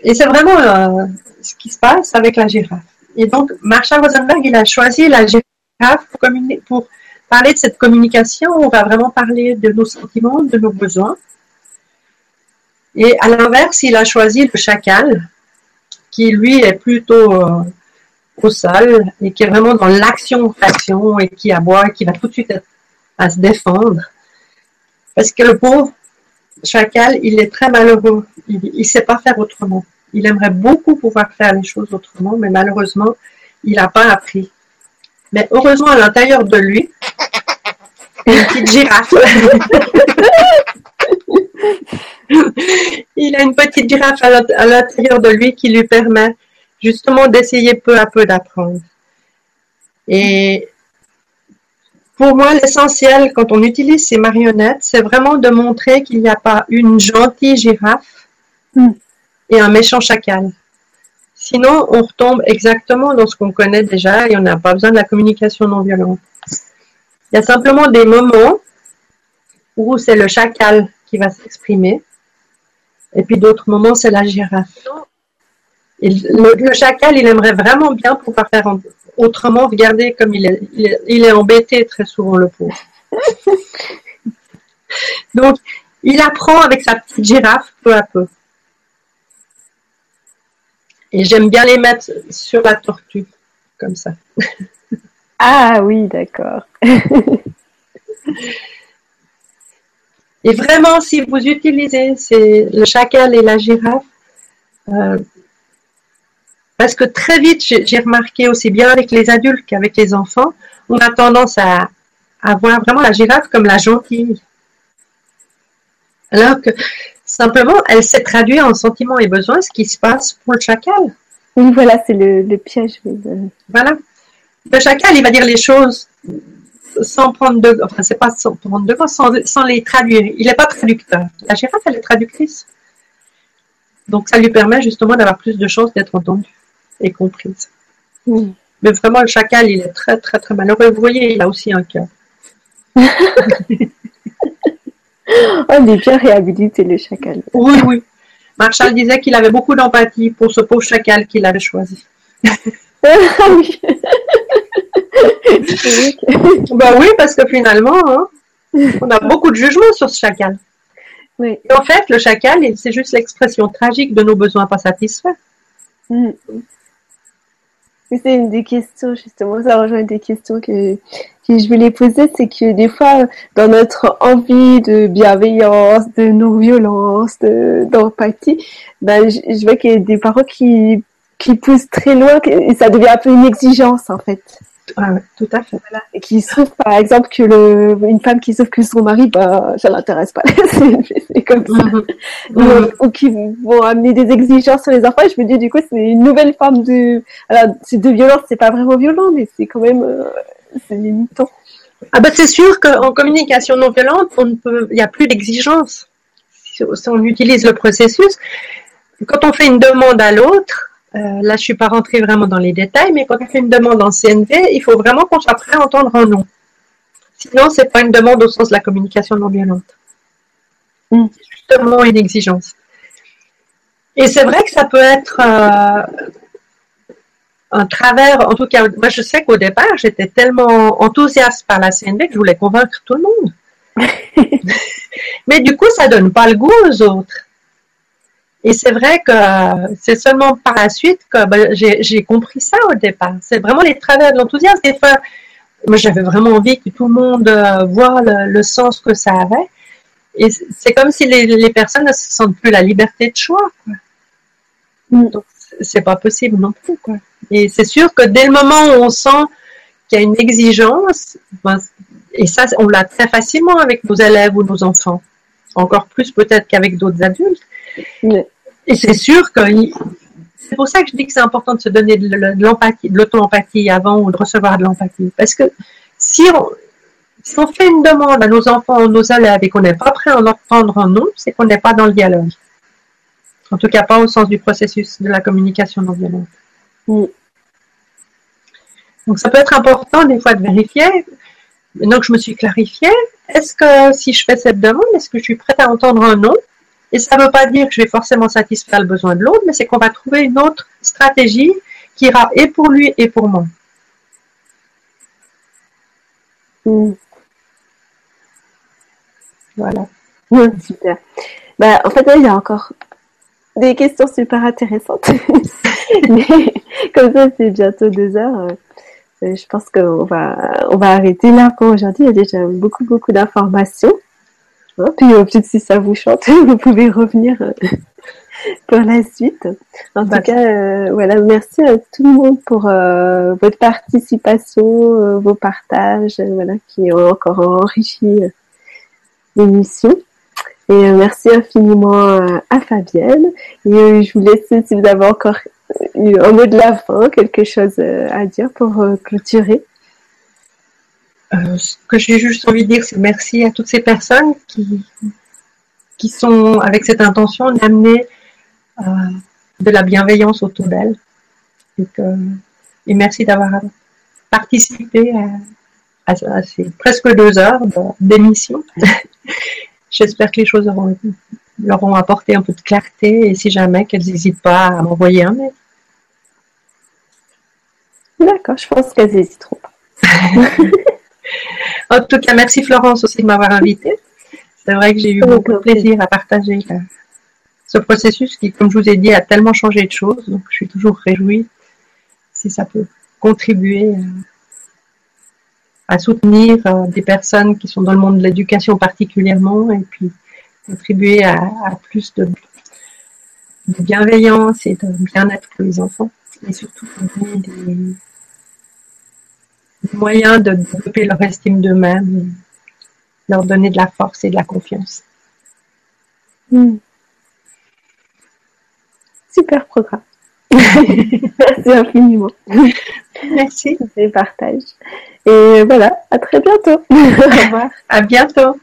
Et c'est vraiment euh, ce qui se passe avec la girafe. Et donc, Marshall Rosenberg, il a choisi la girafe pour, pour parler de cette communication. On va vraiment parler de nos sentiments, de nos besoins. Et à l'inverse, il a choisi le chacal, qui lui est plutôt euh, au sol et qui est vraiment dans l'action-action et qui aboie, qui va tout de suite à se défendre. Parce que le pauvre chacal, il est très malheureux. Il ne sait pas faire autrement. Il aimerait beaucoup pouvoir faire les choses autrement, mais malheureusement, il n'a pas appris. Mais heureusement, à l'intérieur de lui, une petite girafe. [laughs] il a une petite girafe à l'intérieur de lui qui lui permet justement d'essayer peu à peu d'apprendre. Et pour moi, l'essentiel quand on utilise ces marionnettes, c'est vraiment de montrer qu'il n'y a pas une gentille girafe hmm. et un méchant chacal. Sinon, on retombe exactement dans ce qu'on connaît déjà et on n'a pas besoin de la communication non violente. Il y a simplement des moments où c'est le chacal qui va s'exprimer et puis d'autres moments, c'est la girafe. Le, chacal, il aimerait vraiment bien pouvoir faire autrement. Regardez comme il est, il est, embêté très souvent, le pauvre. [laughs] Donc, il apprend avec sa petite girafe peu à peu. Et j'aime bien les mettre sur la tortue, comme ça. [laughs] Ah oui, d'accord. [laughs] Et vraiment, si vous utilisez le chacal et la girafe, euh, parce que très vite, j'ai remarqué aussi bien avec les adultes qu'avec les enfants, on a tendance à, à voir vraiment la girafe comme la gentille. Alors que simplement, elle s'est traduite en sentiments et besoins, ce qui se passe pour le chacal. Oui, voilà, c'est le, piège. Voilà. Le chacal, il va dire les choses sans prendre de, enfin c'est pas sans prendre de sans, sans les traduire. Il n'est pas traducteur. La girafe, elle est traductrice. Donc ça lui permet justement d'avoir plus de chances d'être entendue et comprise. Mais vraiment, le chacal, il est très très très malheureux. Vous voyez, il a aussi un cœur. [laughs] on est bien réhabilité le chacal. Oui, oui. Marshall disait qu'il avait beaucoup d'empathie pour ce pauvre chacal qu'il avait choisi. oui. [laughs] ben oui, parce que finalement, hein, on a beaucoup de jugements sur ce chacal. Oui. Et en fait, le chacal, c'est juste l'expression tragique de nos besoins pas satisfaits. Mm. C'est une des questions, justement, ça rejoint des questions que, que je voulais poser, c'est que des fois, dans notre envie de bienveillance, de non-violence, d'empathie, ben, je, je vois qu'il y a des parents qui, qui poussent très loin, et ça devient un peu une exigence, en fait. Ah tout à fait. Et qui souffre, par exemple, que le, une femme qui souffre que son mari, bah, ça l'intéresse pas. [laughs] c'est comme ça. Mhm. Mhm. Ou, qui vont amener des exigences sur les enfants. je me dis, du coup, c'est une nouvelle forme de, alors, c'est de violence, c'est pas vraiment violent, mais c'est quand même, euh, c'est limitant. Ah bah, c'est sûr qu'en communication non violente, on ne peut, il n'y a plus d'exigence. Si on utilise le processus, quand on fait une demande à l'autre, euh, là, je suis pas rentrée vraiment dans les détails, mais quand on fait une demande en CNV, il faut vraiment qu'on soit prêt à entendre un non. Sinon, c'est pas une demande au sens de la communication non violente. Mm. C'est justement une exigence. Et c'est vrai que ça peut être euh, un travers. En tout cas, moi, je sais qu'au départ, j'étais tellement enthousiaste par la CNV que je voulais convaincre tout le monde. [laughs] mais du coup, ça donne pas le goût aux autres. Et c'est vrai que c'est seulement par la suite que ben, j'ai compris ça au départ. C'est vraiment les travers de l'enthousiasme. Des fois, moi j'avais vraiment envie que tout le monde euh, voit le, sens que ça avait. Et c'est comme si les, personnes ne se sentent plus la liberté de choix. Quoi. Mm. Donc c'est pas possible non plus. Quoi. Et c'est sûr que dès le moment où on sent qu'il y a une exigence, ben, et ça on l'a très facilement avec nos élèves ou nos enfants, encore plus peut-être qu'avec d'autres adultes. Et c'est sûr que c'est pour ça que je dis que c'est important de se donner de l'empathie, de l'auto-empathie avant ou de recevoir de l'empathie. Parce que si on, si on fait une demande à nos enfants, nos élèves et qu'on n'est pas prêt à en entendre un nom, c'est qu'on n'est pas dans le dialogue. En tout cas, pas au sens du processus de la communication non violente. Mm. Donc, ça peut être important des fois de vérifier donc, je me suis clarifiée. Est-ce que si je fais cette demande, est-ce que je suis prête à entendre un non Et ça ne veut pas dire que je vais forcément satisfaire le besoin de l'autre, mais c'est qu'on va trouver une autre stratégie qui ira et pour lui et pour moi. Hmm. Voilà. super. Bah, en fait, il y a encore des questions super intéressantes. [laughs] Mais comme ça, c'est bientôt deux heures. Euh, je pense qu'on va, on va arrêter là pour aujourd'hui. Il y a déjà beaucoup, beaucoup d'informations. Hein, puis peut-être si ça vous chante, [laughs] vous pouvez revenir euh, [laughs] pour la suite. En tout cas, euh, voilà, merci à tout le monde pour votre participation, vos partages, voilà, qui ont encore enrichi l'émission. Et merci infiniment à Fabienne. Et je vous laisse, si vous avez encore un mot de la fin, quelque chose euh, à dire pour euh, clôturer euh, Ce que j'ai juste envie de dire, c'est merci à toutes ces personnes qui, qui sont avec cette intention d'amener de la bienveillance autour d'elles. Et, merci d'avoir participé à, ces presque deux heures d'émission. [laughs] J'espère que les choses leur ont apporté un peu de clarté et si jamais qu'elles n'hésitent pas à m'envoyer un mail. D'accord, je pense qu'elles hésiteront pas. [laughs] en tout cas, merci Florence aussi de m'avoir invitée. C'est vrai que j'ai eu beaucoup de plaisir à partager euh, ce processus qui, comme je vous ai dit, a tellement changé de choses. Donc, je suis toujours réjouie si ça peut contribuer euh, à soutenir euh, des personnes qui sont dans le monde de l'éducation particulièrement et puis contribuer à, plus de, bienveillance et de bien-être pour les enfants et surtout donner des, moyens de développer leur estime d'eux-mêmes, leur donner de la force et de la confiance. Hmm. Super programme. Merci infiniment. Merci. des partages. Et voilà, à très bientôt. Au revoir. À bientôt.